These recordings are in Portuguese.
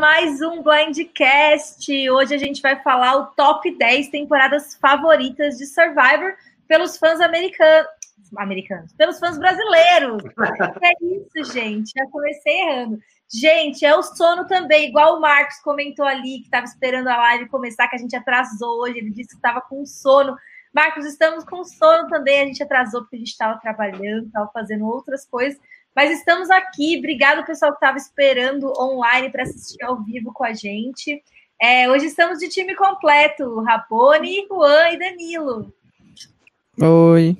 mais um Blindcast. Hoje a gente vai falar o top 10 temporadas favoritas de Survivor pelos fãs americanos. Americanos, pelos fãs brasileiros. é isso, gente. Já comecei errando. Gente, é o sono também, igual o Marcos comentou ali, que estava esperando a live começar, que a gente atrasou hoje. Ele disse que estava com sono. Marcos, estamos com sono também. A gente atrasou porque a gente estava trabalhando, estava fazendo outras coisas. Mas estamos aqui. Obrigado, pessoal, que estava esperando online para assistir ao vivo com a gente. É, hoje estamos de time completo: Rabone, Juan e Danilo. Oi.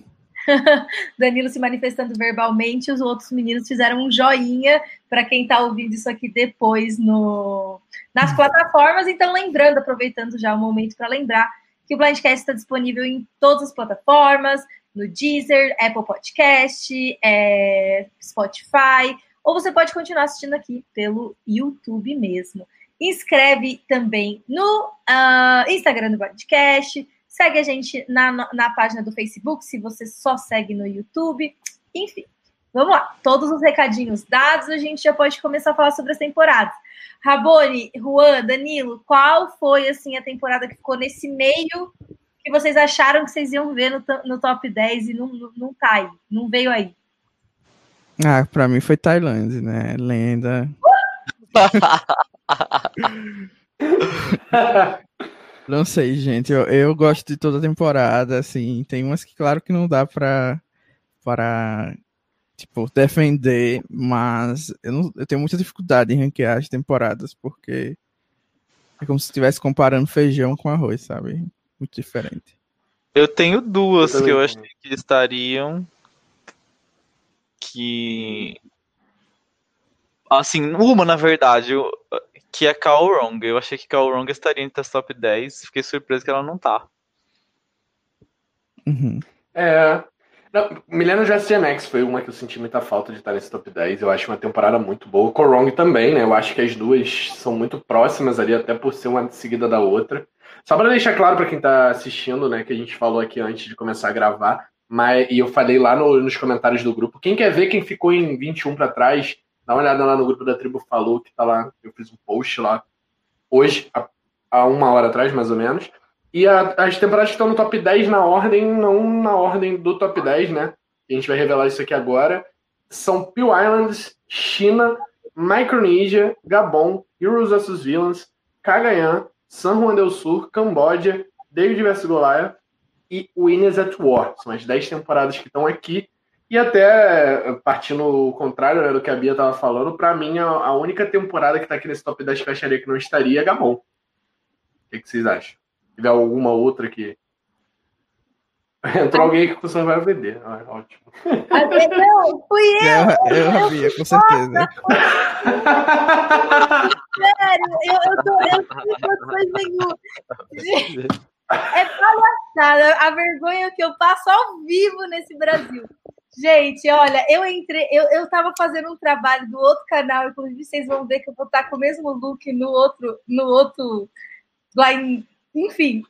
Danilo se manifestando verbalmente, os outros meninos fizeram um joinha para quem está ouvindo isso aqui depois no, nas plataformas. Então, lembrando, aproveitando já o momento para lembrar que o Blindcast está disponível em todas as plataformas, no Deezer, Apple Podcast, é, Spotify, ou você pode continuar assistindo aqui pelo YouTube mesmo. Inscreve também no uh, Instagram do podcast, segue a gente na, na página do Facebook, se você só segue no YouTube. Enfim, vamos lá. Todos os recadinhos dados, a gente já pode começar a falar sobre as temporadas. Rabone, Juan, Danilo, qual foi assim a temporada que ficou nesse meio que vocês acharam que vocês iam ver no, no top 10 e não, não, não tá aí, não veio aí? Ah, pra mim foi Tailândia, né? Lenda. não sei, gente. Eu, eu gosto de toda a temporada, assim. Tem umas que, claro, que não dá pra, pra tipo, defender, mas eu, não, eu tenho muita dificuldade em ranquear as temporadas, porque é como se estivesse comparando feijão com arroz, sabe? Muito diferente. Eu tenho duas eu que eu achei que estariam. Que. Assim, uma na verdade, que é Call Wrong. Eu achei que Call Wrong estaria entre as top 10. Fiquei surpreso que ela não tá. Uhum. É. Não, Just Gen X foi uma que eu senti muita falta de estar nesse top 10. Eu acho uma temporada muito boa. Wrong também, né? Eu acho que as duas são muito próximas ali, até por ser uma seguida da outra. Só para deixar claro para quem está assistindo, né, que a gente falou aqui antes de começar a gravar, mas e eu falei lá no, nos comentários do grupo. Quem quer ver quem ficou em 21 para trás, dá uma olhada lá no grupo da Tribo Falou, que tá lá. Eu fiz um post lá hoje, há, uma hora atrás, mais ou menos. E a, as temporadas estão no top 10 na ordem, não na ordem do top 10, né? A gente vai revelar isso aqui agora. São Peel Islands, China, Micronesia, Gabon, Heroes vs Villains, Cagayan, San Juan del Sur, Camboja, David vs Goliath e Winners at War. São as 10 temporadas que estão aqui. E até, partindo o contrário né, do que a Bia estava falando, para mim a, a, única temporada que está aqui nesse top 10 que eu acharia que não estaria é Gamon. O que, que vocês acham? Se tiver alguma outra que Entrou alguém que você vai vender. Ah, ótimo. Não, fui eu. Eu, eu havia, com certeza. Sério, eu, eu tô. Eu tô meio. É palhaçada. A vergonha que eu passo ao vivo nesse Brasil. Gente, olha, eu entrei, eu, eu tava fazendo um trabalho do outro canal, inclusive vocês vão ver que eu vou estar com o mesmo look no outro, no outro, lá em, enfim.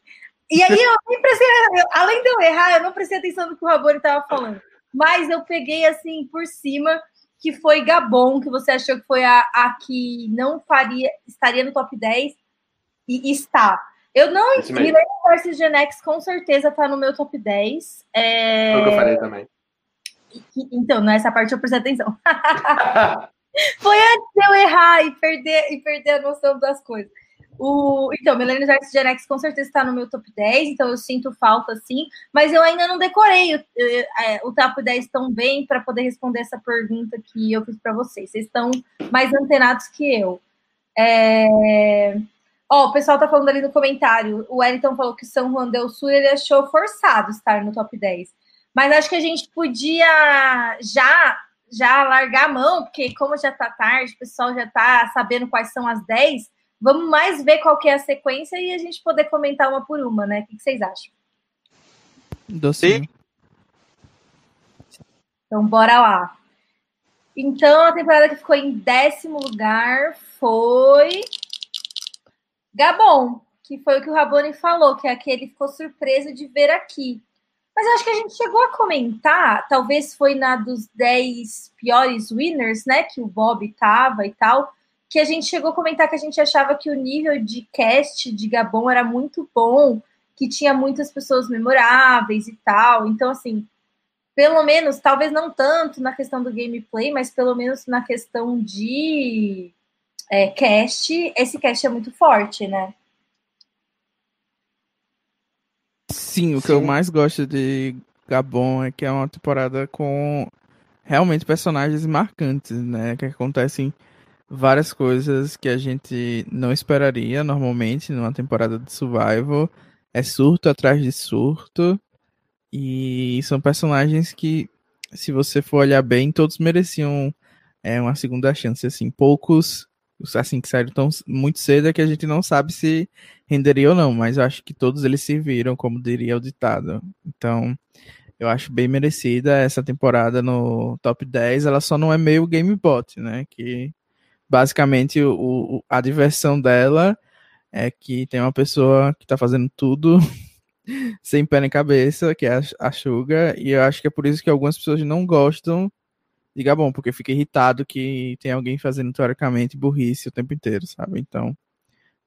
E aí eu nem prestei, além de eu errar, eu não prestei atenção no que o Rabori estava falando. Mas eu peguei assim por cima que foi Gabon, que você achou que foi a, a que não faria, estaria no top 10 e, está. Eu não Millennium vs Genex com certeza está no meu top 10. É... Foi o que eu falei também. Então, nessa parte eu prestei atenção. foi antes de eu errar e perder, e perder a noção das coisas. O, então, Millennials Arts Gen X com certeza está no meu top 10, então eu sinto falta sim, mas eu ainda não decorei o, é, o top 10 tão bem para poder responder essa pergunta que eu fiz para vocês. Vocês estão mais antenados que eu. É... O pessoal tá falando ali no comentário. O Wellington falou que São Juan del Sul ele achou forçado estar no top 10. Mas acho que a gente podia já já largar a mão, porque como já tá tarde, o pessoal já tá sabendo quais são as 10 Vamos mais ver qual que é a sequência e a gente poder comentar uma por uma, né? O que vocês acham? Docinho. Então, bora lá. Então, a temporada que ficou em décimo lugar foi Gabon, que foi o que o Raboni falou, que é aquele ficou surpreso de ver aqui. Mas eu acho que a gente chegou a comentar, talvez foi na dos 10 piores winners, né? Que o Bob tava e tal que a gente chegou a comentar que a gente achava que o nível de cast de Gabon era muito bom, que tinha muitas pessoas memoráveis e tal. Então, assim, pelo menos, talvez não tanto na questão do gameplay, mas pelo menos na questão de é, cast, esse cast é muito forte, né? Sim, o Sim. que eu mais gosto de Gabon é que é uma temporada com realmente personagens marcantes, né? Que acontecem várias coisas que a gente não esperaria normalmente numa temporada de survival. É surto atrás de surto. E são personagens que, se você for olhar bem, todos mereciam é, uma segunda chance. Assim, poucos assim que saíram tão muito cedo é que a gente não sabe se renderia ou não, mas eu acho que todos eles serviram, como diria o ditado. Então, eu acho bem merecida essa temporada no top 10. Ela só não é meio gamebot, né? Que basicamente o, a diversão dela é que tem uma pessoa que tá fazendo tudo sem pé nem cabeça, que é a Suga, e eu acho que é por isso que algumas pessoas não gostam de Gabon, porque fica irritado que tem alguém fazendo teoricamente burrice o tempo inteiro, sabe? Então,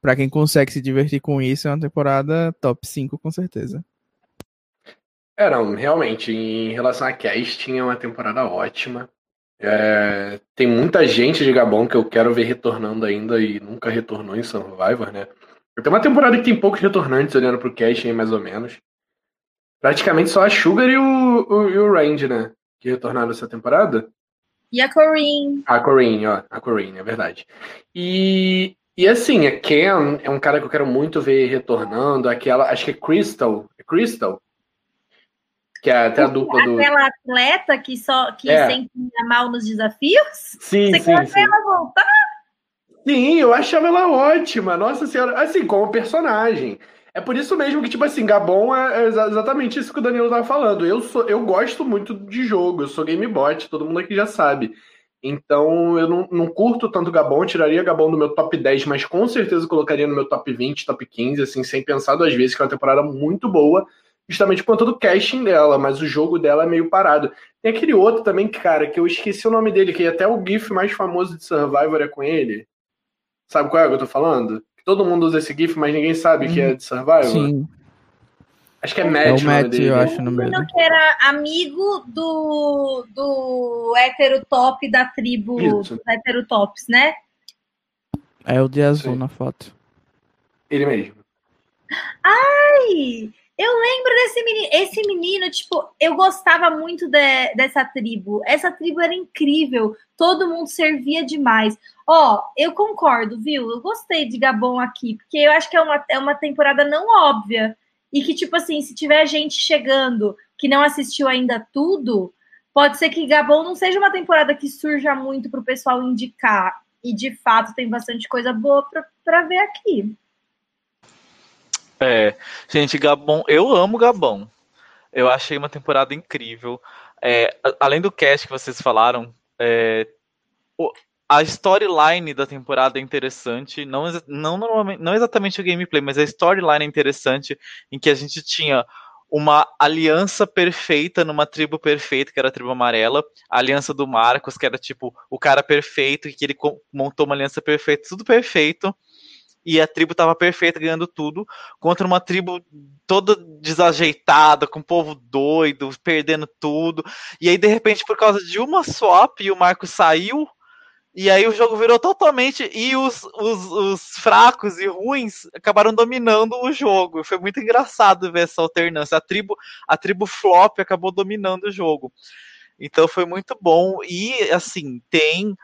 para quem consegue se divertir com isso, é uma temporada top 5 com certeza. É, não, realmente, em relação a casting, é uma temporada ótima. É, tem muita gente de Gabon que eu quero ver retornando ainda e nunca retornou em Survivor, né? Tem uma temporada que tem poucos retornantes olhando pro casting, mais ou menos. Praticamente só a Sugar e o, o, e o Range, né? Que retornaram essa temporada. E a Corinne. A Corinne, ó. A Corinne, é verdade. E, e assim, a Ken é um cara que eu quero muito ver retornando. Aquela, acho que é Crystal. É Crystal? Que é até a dupla do. Aquela atleta que só que é. sempre ia mal nos desafios? Sim, Você sim, quer sim. ela voltar? Sim, eu achava ela ótima. Nossa senhora, assim, como personagem. É por isso mesmo que, tipo assim, Gabon é, exatamente isso que o Danilo tava falando. Eu, sou, eu gosto muito de jogo, eu sou gamebot, todo mundo aqui já sabe. Então, eu não, não curto tanto Gabon, tiraria Gabon do meu top 10, mas com certeza colocaria no meu top 20, top 15, assim, sem pensar duas vezes, que é uma temporada muito boa justamente por conta do casting dela, mas o jogo dela é meio parado. Tem aquele outro também, cara, que eu esqueci o nome dele, que até o GIF mais famoso de Survivor é com ele. Sabe qual é que eu tô falando? Todo mundo usa esse GIF, mas ninguém sabe hum, que é de Survivor. Sim. Acho que é Matt. É o Matt, eu acho no meio. que era amigo do, do hétero top da tribo hétero tops, né? É o de azul Sim. na foto. Ele mesmo. Ai! Eu lembro desse menino. Esse menino, tipo, eu gostava muito de, dessa tribo. Essa tribo era incrível. Todo mundo servia demais. Ó, eu concordo, viu? Eu gostei de Gabon aqui, porque eu acho que é uma, é uma temporada não óbvia. E que, tipo assim, se tiver gente chegando que não assistiu ainda tudo, pode ser que Gabon não seja uma temporada que surja muito para o pessoal indicar. E de fato tem bastante coisa boa para ver aqui. É, gente, Gabon, eu amo Gabon. Eu achei uma temporada incrível. É, além do cast que vocês falaram, é, a storyline da temporada é interessante. Não, não, não exatamente o gameplay, mas a storyline é interessante, em que a gente tinha uma aliança perfeita numa tribo perfeita, que era a tribo amarela, a aliança do Marcos, que era tipo o cara perfeito, que ele montou uma aliança perfeita, tudo perfeito e a tribo estava perfeita, ganhando tudo, contra uma tribo toda desajeitada, com o povo doido, perdendo tudo. E aí, de repente, por causa de uma swap, o Marco saiu, e aí o jogo virou totalmente. E os, os, os fracos e ruins acabaram dominando o jogo. Foi muito engraçado ver essa alternância. A tribo, a tribo flop acabou dominando o jogo. Então foi muito bom. E assim, tem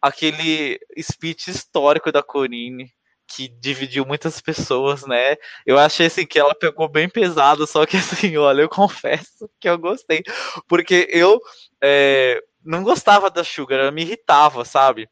aquele speech histórico da Corine que dividiu muitas pessoas, né? Eu achei assim que ela pegou bem pesado, só que assim, olha, eu confesso que eu gostei, porque eu é, não gostava da Sugar, ela me irritava, sabe?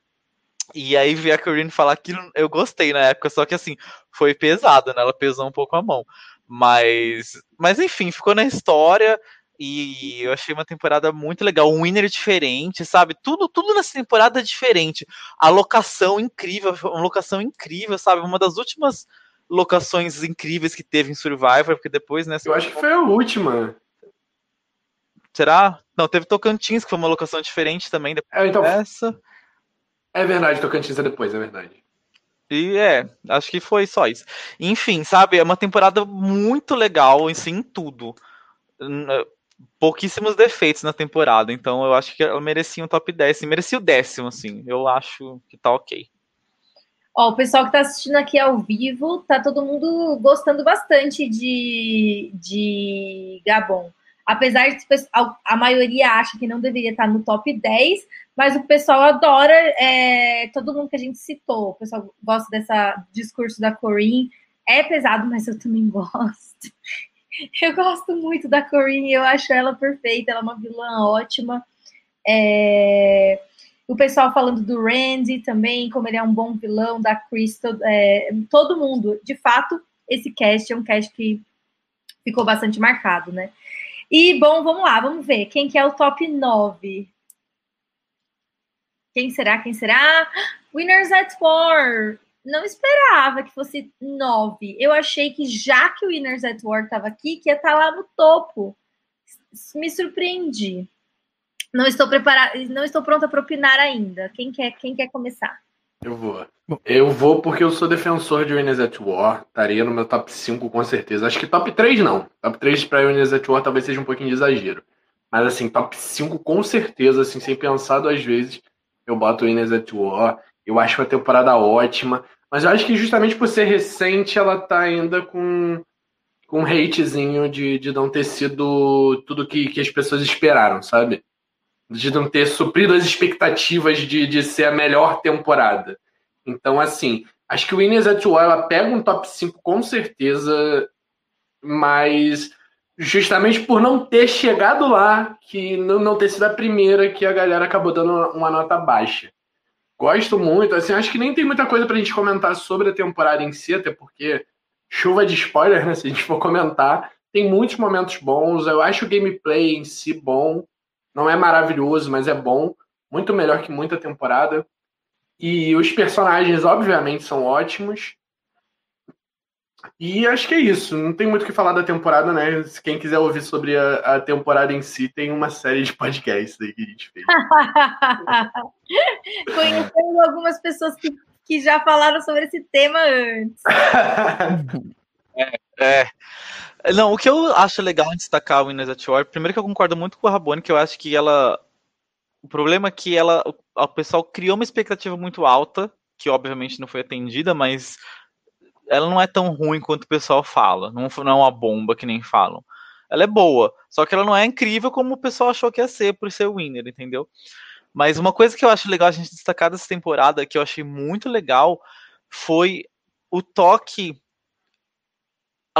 E aí vi a Corinne falar aquilo, eu gostei na época, só que assim, foi pesado, né? Ela pesou um pouco a mão. Mas, mas enfim, ficou na história. E eu achei uma temporada muito legal, um winner diferente, sabe? Tudo, tudo nessa temporada é diferente. A locação incrível, uma locação incrível, sabe? Uma das últimas locações incríveis que teve em Survivor, porque depois, né? Eu acho que foi a última. Será? Não, teve Tocantins, que foi uma locação diferente também. É, então, essa. É verdade, Tocantins é depois, é verdade. E é, acho que foi só isso. Enfim, sabe, é uma temporada muito legal si, em tudo. Pouquíssimos defeitos na temporada, então eu acho que ela merecia um top 10, merecia o décimo, assim. Eu acho que tá ok. Ó, o pessoal que está assistindo aqui ao vivo, tá todo mundo gostando bastante de, de Gabon. Apesar de a maioria acha que não deveria estar no top 10, mas o pessoal adora é, todo mundo que a gente citou. O pessoal gosta desse discurso da Corinne. É pesado, mas eu também gosto. Eu gosto muito da Corinne, eu acho ela perfeita, ela é uma vilã ótima. É... O pessoal falando do Randy também, como ele é um bom vilão, da Crystal, é... todo mundo. De fato, esse cast é um cast que ficou bastante marcado, né? E, bom, vamos lá, vamos ver. Quem que é o top 9? Quem será? Quem será? Winners at War. Não esperava que fosse 9. Eu achei que já que o Winners at War estava aqui, que ia estar tá lá no topo. Me surpreendi. Não estou preparada, não estou pronta para opinar ainda. Quem quer, quem quer começar? Eu vou. Eu vou porque eu sou defensor de Winners at War. Estaria no meu top 5 com certeza. Acho que top 3 não. Top 3 para Winners at War talvez seja um pouquinho de exagero. Mas assim, top 5 com certeza, assim, sem pensar duas vezes, eu boto Winners at War. Eu acho uma temporada ótima. Mas eu acho que justamente por ser recente, ela tá ainda com, com um hatezinho de, de não ter sido tudo que, que as pessoas esperaram, sabe? de não ter suprido as expectativas de, de ser a melhor temporada. Então, assim, acho que o Winners at War, ela pega um top 5 com certeza, mas justamente por não ter chegado lá, que não, não ter sido a primeira que a galera acabou dando uma nota baixa. Gosto muito, assim, acho que nem tem muita coisa pra gente comentar sobre a temporada em si, até porque chuva de spoiler, né, se a gente for comentar, tem muitos momentos bons, eu acho o gameplay em si bom, não é maravilhoso, mas é bom. Muito melhor que muita temporada. E os personagens, obviamente, são ótimos. E acho que é isso. Não tem muito o que falar da temporada, né? Se quem quiser ouvir sobre a, a temporada em si, tem uma série de podcasts aí que a gente fez. Conhecendo algumas pessoas que, que já falaram sobre esse tema antes. é, é. Não, o que eu acho legal em destacar o Winners at War, primeiro que eu concordo muito com a Rabone, que eu acho que ela. O problema é que ela. O pessoal criou uma expectativa muito alta, que obviamente não foi atendida, mas ela não é tão ruim quanto o pessoal fala. Não, não é uma bomba que nem falam. Ela é boa, só que ela não é incrível como o pessoal achou que ia ser por ser winner, entendeu? Mas uma coisa que eu acho legal a gente destacar dessa temporada, que eu achei muito legal, foi o toque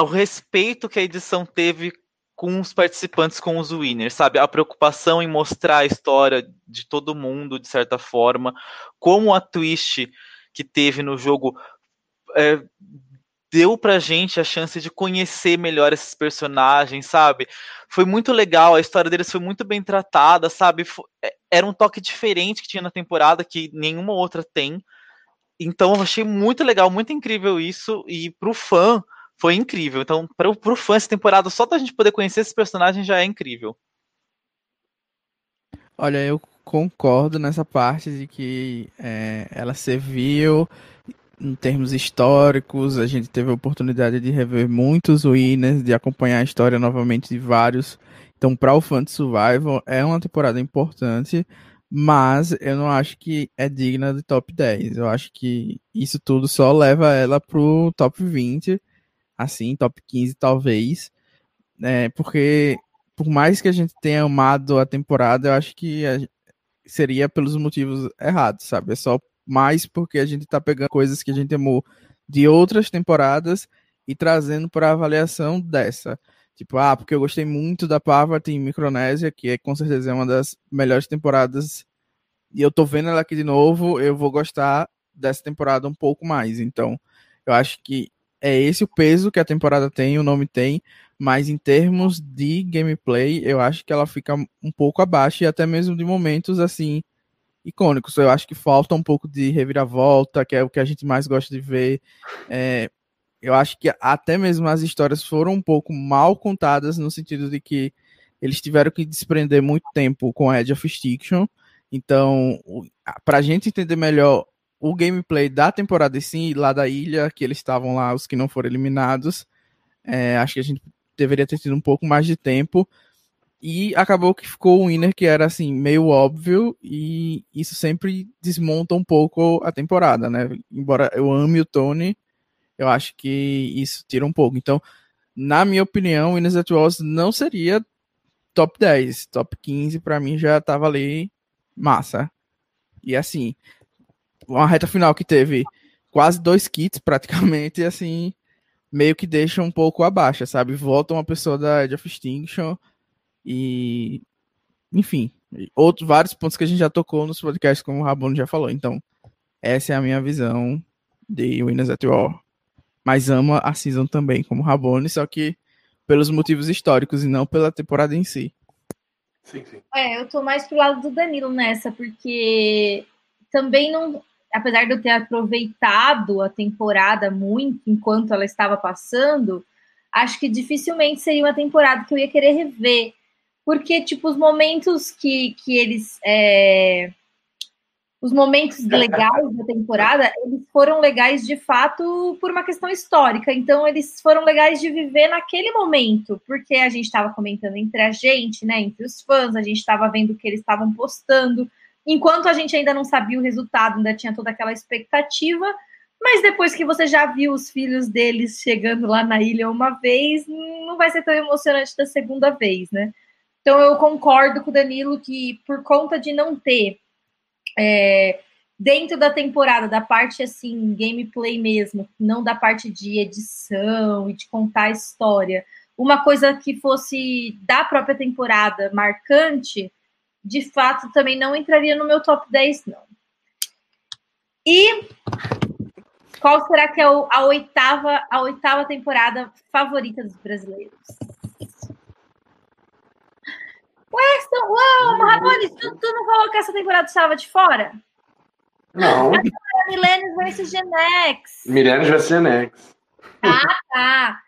o respeito que a edição teve com os participantes, com os winners, sabe? A preocupação em mostrar a história de todo mundo, de certa forma, como a twist que teve no jogo é, deu pra gente a chance de conhecer melhor esses personagens, sabe? Foi muito legal, a história deles foi muito bem tratada, sabe? É, era um toque diferente que tinha na temporada que nenhuma outra tem. Então eu achei muito legal, muito incrível isso. E pro fã, foi incrível. Então, para o fã, essa temporada, só da gente poder conhecer esses personagens já é incrível. Olha, eu concordo nessa parte de que é, ela serviu em termos históricos. A gente teve a oportunidade de rever muitos winners, de acompanhar a história novamente de vários. Então, para o de Survival, é uma temporada importante, mas eu não acho que é digna de top 10. Eu acho que isso tudo só leva ela pro top 20 assim, top 15 talvez, né? Porque por mais que a gente tenha amado a temporada, eu acho que seria pelos motivos errados, sabe? É só mais porque a gente tá pegando coisas que a gente amou de outras temporadas e trazendo para avaliação dessa. Tipo, ah, porque eu gostei muito da Parvati em Micronésia, que é com certeza é uma das melhores temporadas, e eu tô vendo ela aqui de novo, eu vou gostar dessa temporada um pouco mais. Então, eu acho que é esse o peso que a temporada tem, o nome tem, mas em termos de gameplay, eu acho que ela fica um pouco abaixo e até mesmo de momentos assim icônicos. Eu acho que falta um pouco de reviravolta, que é o que a gente mais gosta de ver. É, eu acho que até mesmo as histórias foram um pouco mal contadas no sentido de que eles tiveram que desprender muito tempo com Edge of Extinction Então, para a gente entender melhor o gameplay da temporada em si, lá da ilha, que eles estavam lá, os que não foram eliminados, é, acho que a gente deveria ter tido um pouco mais de tempo. E acabou que ficou o winner que era assim, meio óbvio, e isso sempre desmonta um pouco a temporada, né? Embora eu ame o Tony, eu acho que isso tira um pouco. Então, na minha opinião, o Winners at não seria top 10. Top 15 para mim já tava ali massa. E assim, uma reta final que teve quase dois kits praticamente, e assim, meio que deixa um pouco abaixo, sabe? Volta uma pessoa da Edge of Extinction e enfim, outros vários pontos que a gente já tocou nos podcasts, como o Rabono já falou. Então, essa é a minha visão de Winners at War. Mas ama a season também, como Rabone, só que pelos motivos históricos e não pela temporada em si. Sim, sim. É, eu tô mais pro lado do Danilo nessa, porque também não apesar de eu ter aproveitado a temporada muito enquanto ela estava passando, acho que dificilmente seria uma temporada que eu ia querer rever. Porque, tipo, os momentos que, que eles. É... Os momentos legais da temporada, eles foram legais de fato por uma questão histórica. Então, eles foram legais de viver naquele momento, porque a gente estava comentando entre a gente, né? Entre os fãs, a gente estava vendo o que eles estavam postando enquanto a gente ainda não sabia o resultado, ainda tinha toda aquela expectativa, mas depois que você já viu os filhos deles chegando lá na ilha uma vez, não vai ser tão emocionante da segunda vez, né? Então eu concordo com o Danilo que por conta de não ter é, dentro da temporada, da parte assim, gameplay mesmo, não da parte de edição e de contar a história, uma coisa que fosse da própria temporada marcante, de fato também não entraria no meu top 10, não. E qual será que é a oitava, a oitava temporada favorita dos brasileiros? Weston, uau, tu, tu, não que essa temporada estava de fora? Não. Milênios vs Genex. Milênios vs Genex. Ah, tá.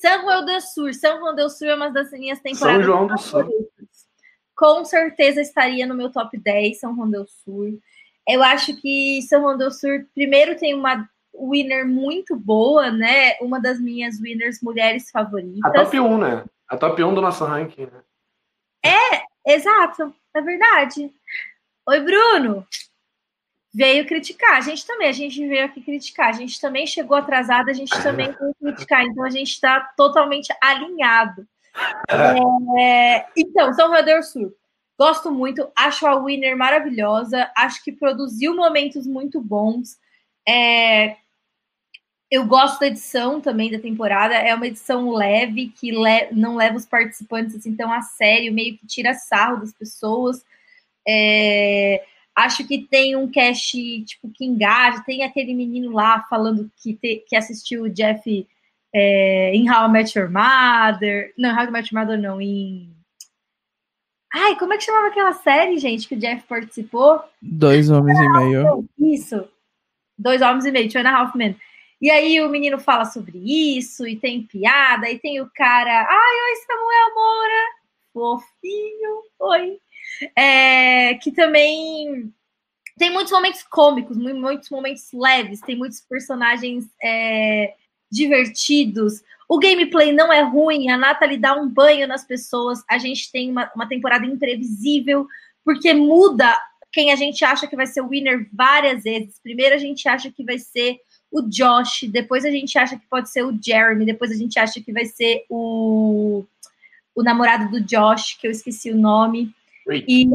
São João do Sul. São João do Sul é uma das minhas temporadas. São João do Sul com certeza estaria no meu top 10 São Juan del Sur. Eu acho que São Juan del Sur, primeiro, tem uma winner muito boa, né? Uma das minhas winners mulheres favoritas. A top 1, né? A top 1 do nosso ranking, né? É, exato, é verdade. Oi, Bruno. Veio criticar. A gente também, a gente veio aqui criticar. A gente também chegou atrasado, a gente também veio criticar. Então a gente está totalmente alinhado. É, então, São Salvador Sul. Gosto muito, acho a Winner maravilhosa, acho que produziu momentos muito bons. É, eu gosto da edição também da temporada, é uma edição leve, que le não leva os participantes assim tão a sério, meio que tira sarro das pessoas. É, acho que tem um cast tipo que engaja, tem aquele menino lá falando que, te, que assistiu o Jeff é, em How I Met Your Mother. Não, How I Met Your Mother não, em. Ai, como é que chamava aquela série, gente, que o Jeff participou? Dois Homens e Meio. Isso. Dois Homens e Meio, Two and a Half Men. E aí o menino fala sobre isso, e tem piada, e tem o cara. Ai, oi, Samuel Moura! Fofinho, oi. É, que também tem muitos momentos cômicos, muitos momentos leves, tem muitos personagens é, divertidos. O gameplay não é ruim, a Nathalie dá um banho nas pessoas. A gente tem uma, uma temporada imprevisível, porque muda quem a gente acha que vai ser o winner várias vezes. Primeiro a gente acha que vai ser o Josh, depois a gente acha que pode ser o Jeremy, depois a gente acha que vai ser o, o namorado do Josh, que eu esqueci o nome. Reed. E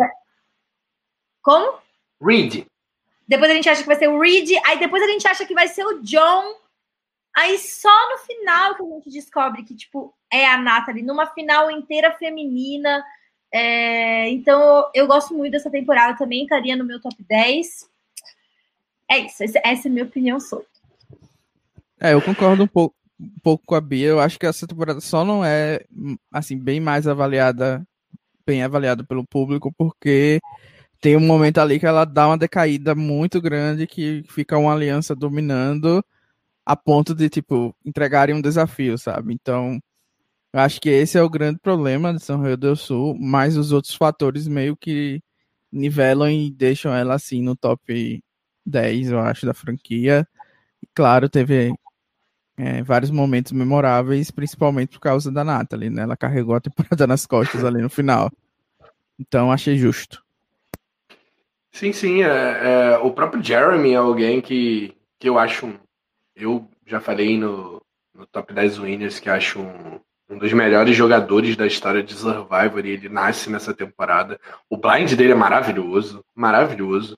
como? Reed. Depois a gente acha que vai ser o Reed, aí depois a gente acha que vai ser o John, Aí só no final que a gente descobre que, tipo, é a Nathalie, numa final inteira feminina. É... Então, eu gosto muito dessa temporada, também estaria no meu top 10. É isso, essa é a minha opinião sobre. É, eu concordo um pouco, um pouco com a Bia. Eu acho que essa temporada só não é, assim, bem mais avaliada, bem avaliada pelo público, porque tem um momento ali que ela dá uma decaída muito grande, que fica uma aliança dominando a ponto de, tipo, entregarem um desafio, sabe? Então, eu acho que esse é o grande problema de São Rio do Sul, mas os outros fatores meio que nivelam e deixam ela assim no top 10, eu acho, da franquia. E, claro, teve é, vários momentos memoráveis, principalmente por causa da Natalie, né? Ela carregou a temporada nas costas ali no final. Então, achei justo. Sim, sim. É, é, o próprio Jeremy é alguém que, que eu acho. Eu já falei no, no Top 10 Winners que acho um, um dos melhores jogadores da história de Survivor e ele nasce nessa temporada. O blind dele é maravilhoso, maravilhoso.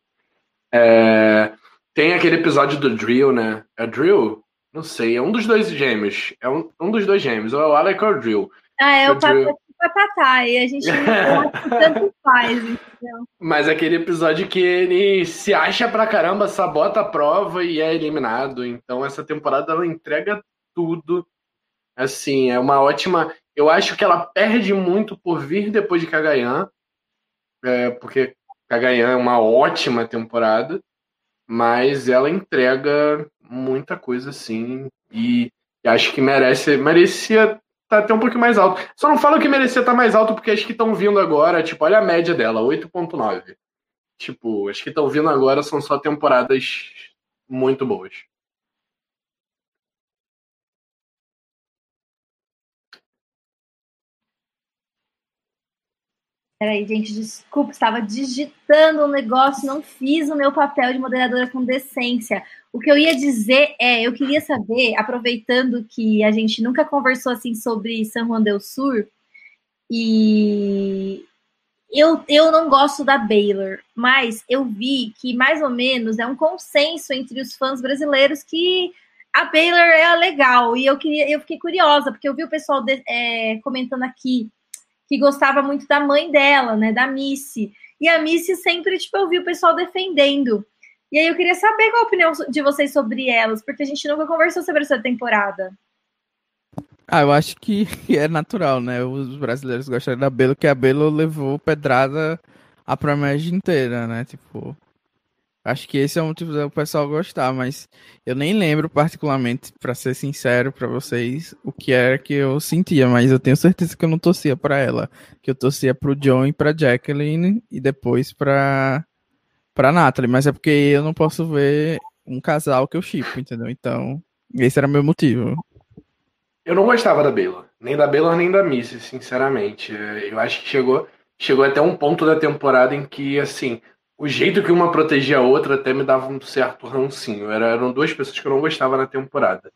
É, tem aquele episódio do Drill, né? É Drill? Não sei, é um dos dois gêmeos. É um, um dos dois gêmeos, ou é o Alec ou o Drill. Ah, é o, o Drill... Patatá, e a gente tanto faz, entendeu? Mas aquele episódio que ele se acha pra caramba, sabota a prova e é eliminado. Então essa temporada ela entrega tudo. Assim, é uma ótima. Eu acho que ela perde muito por vir depois de Cagayan, é, porque Cagayan é uma ótima temporada, mas ela entrega muita coisa assim e, e acho que merece, merecia tá até um pouquinho mais alto. Só não falo que merecia estar tá mais alto porque acho que estão vindo agora, tipo, olha a média dela, 8.9. Tipo, acho que estão vindo agora são só temporadas muito boas. Peraí, gente, desculpa, estava digitando um negócio, não fiz o meu papel de moderadora com decência. O que eu ia dizer é, eu queria saber, aproveitando que a gente nunca conversou assim sobre San Juan del Sur, e eu, eu não gosto da Baylor, mas eu vi que mais ou menos é um consenso entre os fãs brasileiros que a Baylor é legal. E eu queria, eu fiquei curiosa, porque eu vi o pessoal de, é, comentando aqui que gostava muito da mãe dela, né, da Missy. E a Missy sempre, tipo, eu vi o pessoal defendendo. E aí eu queria saber qual a opinião de vocês sobre elas, porque a gente nunca conversou sobre essa temporada. Ah, eu acho que é natural, né? Os brasileiros gostaram da Belo, que a Belo levou pedrada a Premier inteira, né? Tipo, Acho que esse é o motivo do pessoal gostar, mas eu nem lembro particularmente, para ser sincero para vocês, o que era que eu sentia, mas eu tenho certeza que eu não torcia para ela, que eu torcia pro John e pra Jacqueline e depois pra, pra Natalie, mas é porque eu não posso ver um casal que eu chipo, entendeu? Então, esse era meu motivo. Eu não gostava da Bela, nem da Bela nem da Missy, sinceramente. Eu acho que chegou, chegou até um ponto da temporada em que, assim, o jeito que uma protegia a outra até me dava um certo rancinho. Era, eram duas pessoas que eu não gostava na temporada.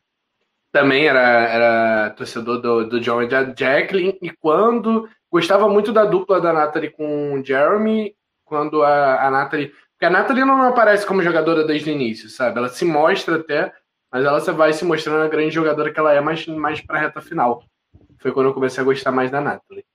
Também era, era torcedor do, do John e da Jacqueline, e quando gostava muito da dupla da Natalie com o Jeremy, quando a, a Natalie. Porque a Natalie não aparece como jogadora desde o início, sabe? Ela se mostra até, mas ela vai se mostrando a grande jogadora que ela é mais, mais pra reta final. Foi quando eu comecei a gostar mais da Natalie.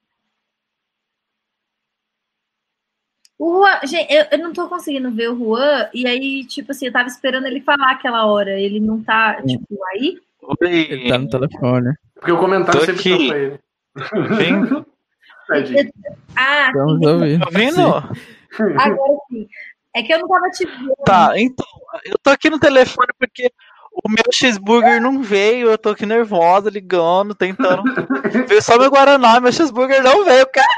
O Juan, gente, eu, eu, não tô conseguindo ver o Juan, e aí, tipo assim, eu tava esperando ele falar aquela hora. Ele não tá, tipo, aí? Oi. Ele tá no telefone. Porque o comentário tô sempre aqui. pra ele. Vem. ah, Estamos ouvindo. Tá vendo? Agora sim. É que eu não tava te vendo. Tá, então, eu tô aqui no telefone porque o meu cheeseburger não veio, eu tô aqui nervosa, ligando, tentando. veio só meu Guaraná, meu cheeseburger não veio, cara.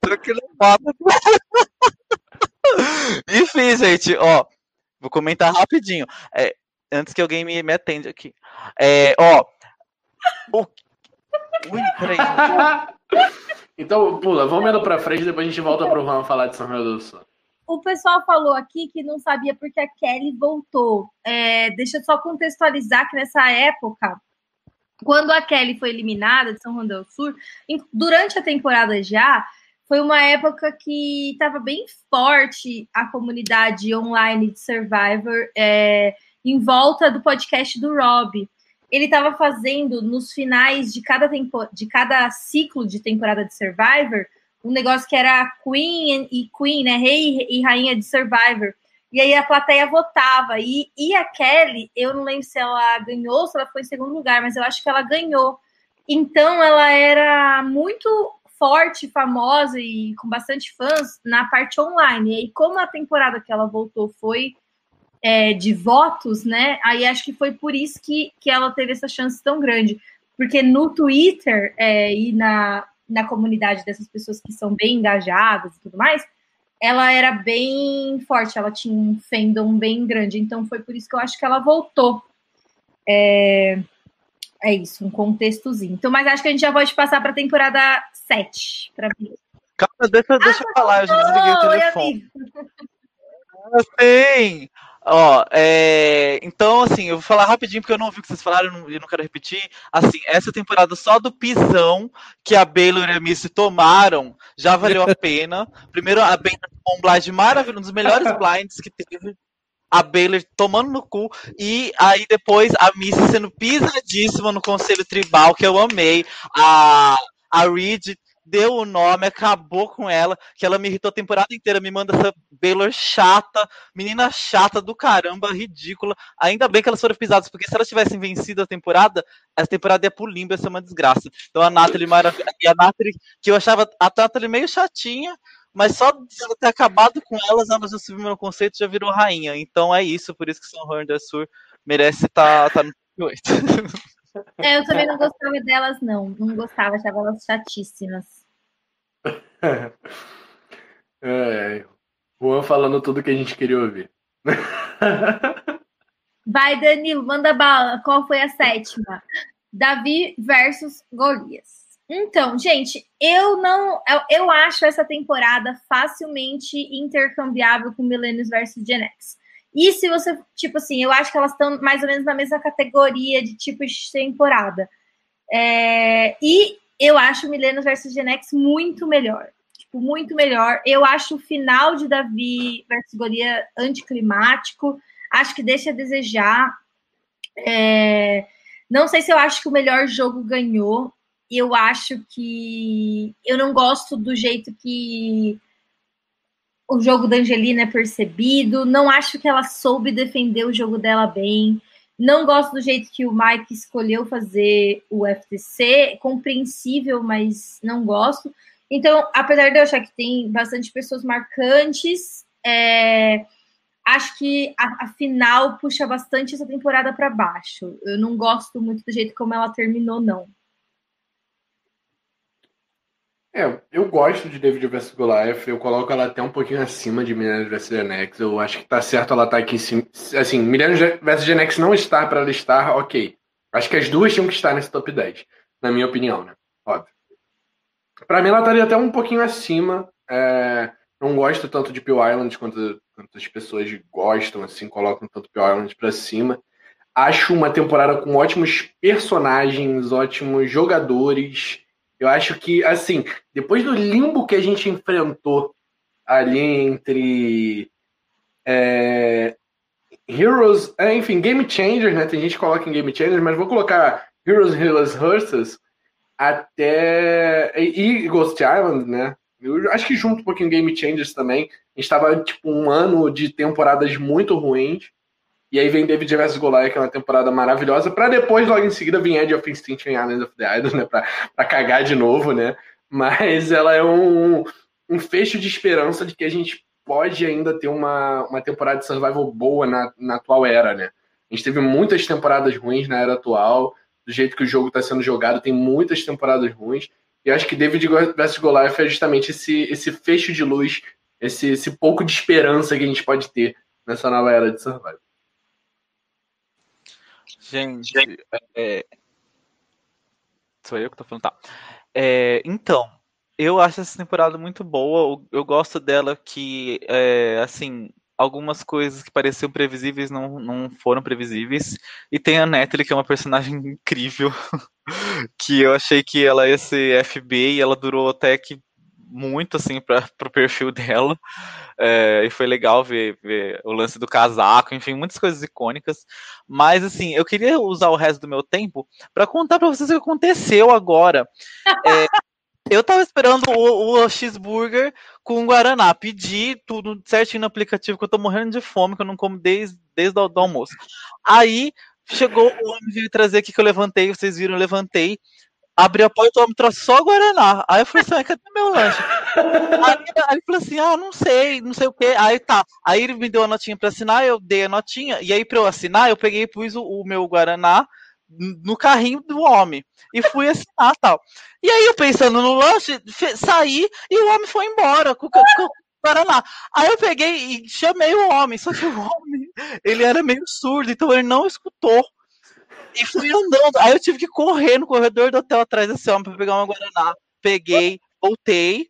tô aqui nervosa. Enfim, gente, ó. Vou comentar rapidinho. É, antes que alguém me, me atende aqui. É, ó. O... Ui, peraí. Então, pula, vamos indo pra frente, depois a gente volta pro Juan falar de São Paulo do Sul o pessoal falou aqui que não sabia porque a Kelly voltou. É, deixa eu só contextualizar que nessa época, quando a Kelly foi eliminada de São Juan del Sur, durante a temporada já, foi uma época que estava bem forte a comunidade online de Survivor é, em volta do podcast do Rob. Ele estava fazendo nos finais de cada, tempo, de cada ciclo de temporada de Survivor um negócio que era Queen e Queen, né? Rei e rainha de Survivor. E aí a plateia votava. E, e a Kelly, eu não lembro se ela ganhou ou se ela foi em segundo lugar, mas eu acho que ela ganhou. Então ela era muito forte, famosa e com bastante fãs na parte online. E aí, como a temporada que ela voltou foi é, de votos, né? Aí acho que foi por isso que, que ela teve essa chance tão grande. Porque no Twitter é, e na, na comunidade dessas pessoas que são bem engajadas e tudo mais, ela era bem forte, ela tinha um fandom bem grande, então foi por isso que eu acho que ela voltou. É, é isso, um contextozinho. Então, mas acho que a gente já pode passar para a temporada 7, para mim. Calma, deixa, deixa eu falar, eu já desliguei o telefone. Sim! Ó, é... então, assim, eu vou falar rapidinho porque eu não ouvi o que vocês falaram e não, não, quero repetir. Assim, essa temporada só do pisão que a Baylor e a Missy tomaram já valeu a pena. Primeiro, a Baylor com um blind maravilhoso, um dos melhores blinds que teve. A Baylor tomando no cu. E aí depois a Missy sendo pisadíssima no Conselho Tribal, que eu amei. A, a Reed deu o nome, acabou com ela, que ela me irritou a temporada inteira, me manda essa Baylor chata, menina chata do caramba, ridícula. Ainda bem que elas foram pisadas, porque se elas tivessem vencido a temporada, essa temporada ia pro limbo, ia ser uma desgraça. Então a Natalie e a Natalie, que eu achava a Natalie meio chatinha, mas só de ela ter acabado com elas, ela já subiu meu conceito já virou rainha. Então é isso, por isso que São del Sur merece estar tá, tá no 8. É, eu também não gostava delas, não. Não gostava, achava elas chatíssimas. é, Juan falando tudo que a gente queria ouvir. Vai, Danilo, manda bala. Qual foi a sétima? Davi versus Golias. Então, gente, eu não. Eu, eu acho essa temporada facilmente intercambiável com Millennials versus Gen X. E se você, tipo assim, eu acho que elas estão mais ou menos na mesma categoria de tipo de temporada. É, e eu acho Millennials versus Gen X muito melhor. Tipo, muito melhor. Eu acho o final de Davi versus Golia anticlimático. Acho que deixa a desejar. É... Não sei se eu acho que o melhor jogo ganhou. Eu acho que eu não gosto do jeito que o jogo da Angelina é percebido. Não acho que ela soube defender o jogo dela bem. Não gosto do jeito que o Mike escolheu fazer o FTC, compreensível, mas não gosto. Então, apesar de eu achar que tem bastante pessoas marcantes, é, acho que a, a, final puxa bastante essa temporada para baixo. Eu não gosto muito do jeito como ela terminou, não. É, eu gosto de David vs Goliath, eu coloco ela até um pouquinho acima de Millennium vs Genex. Eu acho que tá certo ela tá aqui em cima. Assim, Millennium vs Genex não estar para ela estar, ok. Acho que as duas tinham que estar nesse top 10, na minha opinião, né? Óbvio. Pra mim ela estaria até um pouquinho acima. É... Não gosto tanto de Peel Island quanto, quanto as pessoas gostam, assim, colocam tanto Peel Island pra cima. Acho uma temporada com ótimos personagens, ótimos jogadores eu acho que, assim, depois do limbo que a gente enfrentou ali entre é, Heroes, é, enfim, Game Changers, né? Tem gente que coloca em Game Changers, mas vou colocar Heroes, Heroes, Hearses até. E, e Ghost Island, né? Eu acho que junto um pouquinho Game Changers também. A gente estava tipo um ano de temporadas muito ruins. E aí vem David vs Goliath, que é uma temporada maravilhosa, para depois, logo em seguida, vir Edge of Instinct em Island of the Idols, né? Pra, pra cagar de novo, né? Mas ela é um, um fecho de esperança de que a gente pode ainda ter uma, uma temporada de survival boa na, na atual era, né? A gente teve muitas temporadas ruins na era atual, do jeito que o jogo está sendo jogado, tem muitas temporadas ruins. E acho que David vs Goliath é justamente esse, esse fecho de luz, esse, esse pouco de esperança que a gente pode ter nessa nova era de survival. Gente, é... sou eu que tô falando, tá. É, então, eu acho essa temporada muito boa. Eu, gosto dela que, é, assim, algumas coisas que pareciam previsíveis não, não foram previsíveis. E tem a Natalie, que é uma personagem incrível, que eu achei que ela ia ser FB e ela durou até que muito assim para o perfil dela. É, e foi legal ver, ver, o lance do casaco, enfim, muitas coisas icônicas. Mas assim, eu queria usar o resto do meu tempo para contar para vocês o que aconteceu agora. É, eu tava esperando o, o cheeseburger com guaraná, pedi tudo certinho no aplicativo, que eu tô morrendo de fome, que eu não como desde, desde o almoço. Aí chegou o homem veio trazer aqui que eu levantei, vocês viram, eu levantei abri a porta, o homem trouxe só Guaraná. Aí eu falei assim, cadê meu lanche? aí, aí ele falou assim, ah, não sei, não sei o quê. Aí tá. Aí ele me deu a notinha pra assinar, eu dei a notinha. E aí pra eu assinar, eu peguei e pus o, o meu Guaraná no carrinho do homem. E fui assinar tal. E aí eu pensando no lanche, saí e o homem foi embora com, com, com Paraná. Aí eu peguei e chamei o homem, só que o homem, ele era meio surdo, então ele não escutou. E fui andando. Aí eu tive que correr no corredor do hotel atrás desse homem para pegar uma Guaraná. Peguei, voltei.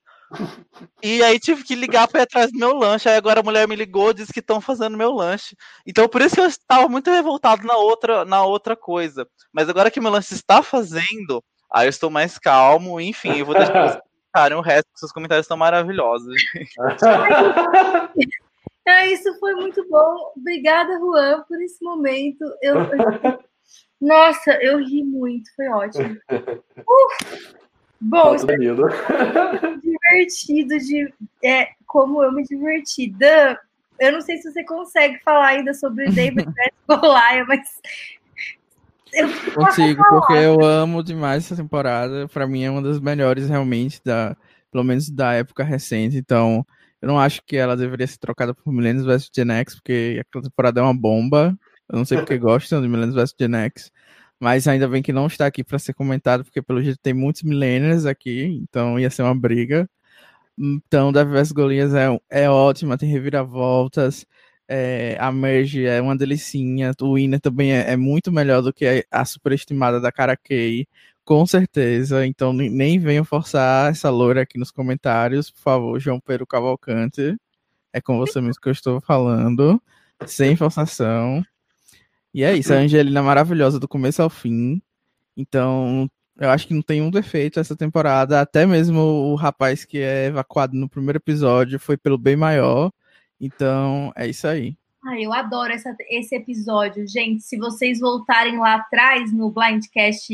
E aí tive que ligar para ir atrás do meu lanche. Aí agora a mulher me ligou, disse que estão fazendo meu lanche. Então por isso que eu estava muito revoltado na outra, na outra coisa. Mas agora que meu lanche está fazendo, aí eu estou mais calmo. Enfim, eu vou deixar vocês comentarem o resto, seus comentários estão maravilhosos. É, isso foi muito bom. Obrigada, Juan, por esse momento. Eu, nossa, eu ri muito, foi ótimo. Uh, bom, divertido de é, como eu me diverti. Dan, eu não sei se você consegue falar ainda sobre David Goliath, mas eu consigo, porque eu amo demais essa temporada. Para mim é uma das melhores realmente da, pelo menos da época recente. Então, eu não acho que ela deveria ser trocada por Millennials vs Gen X, porque aquela temporada é uma bomba. Eu não sei porque gostam de Millennials vs Gen X, mas ainda bem que não está aqui para ser comentado, porque pelo jeito tem muitos Millennials aqui, então ia ser uma briga. Então, Davi vs Golias é, é ótima, tem reviravoltas. É, a Merge é uma delicinha. O Winner também é, é muito melhor do que a, superestimada da Cara Kay, com certeza. Então, nem venham forçar essa loura aqui nos comentários, por favor, João Pedro Cavalcante. É com você mesmo que eu estou falando, sem forçação. E é isso, a Angelina é maravilhosa do começo ao fim. Então, eu acho que não tem um defeito essa temporada. Até mesmo o rapaz que é evacuado no primeiro episódio foi pelo bem maior. Então, é isso aí. Ai, eu adoro essa, esse episódio. Gente, se vocês voltarem lá atrás no Blindcast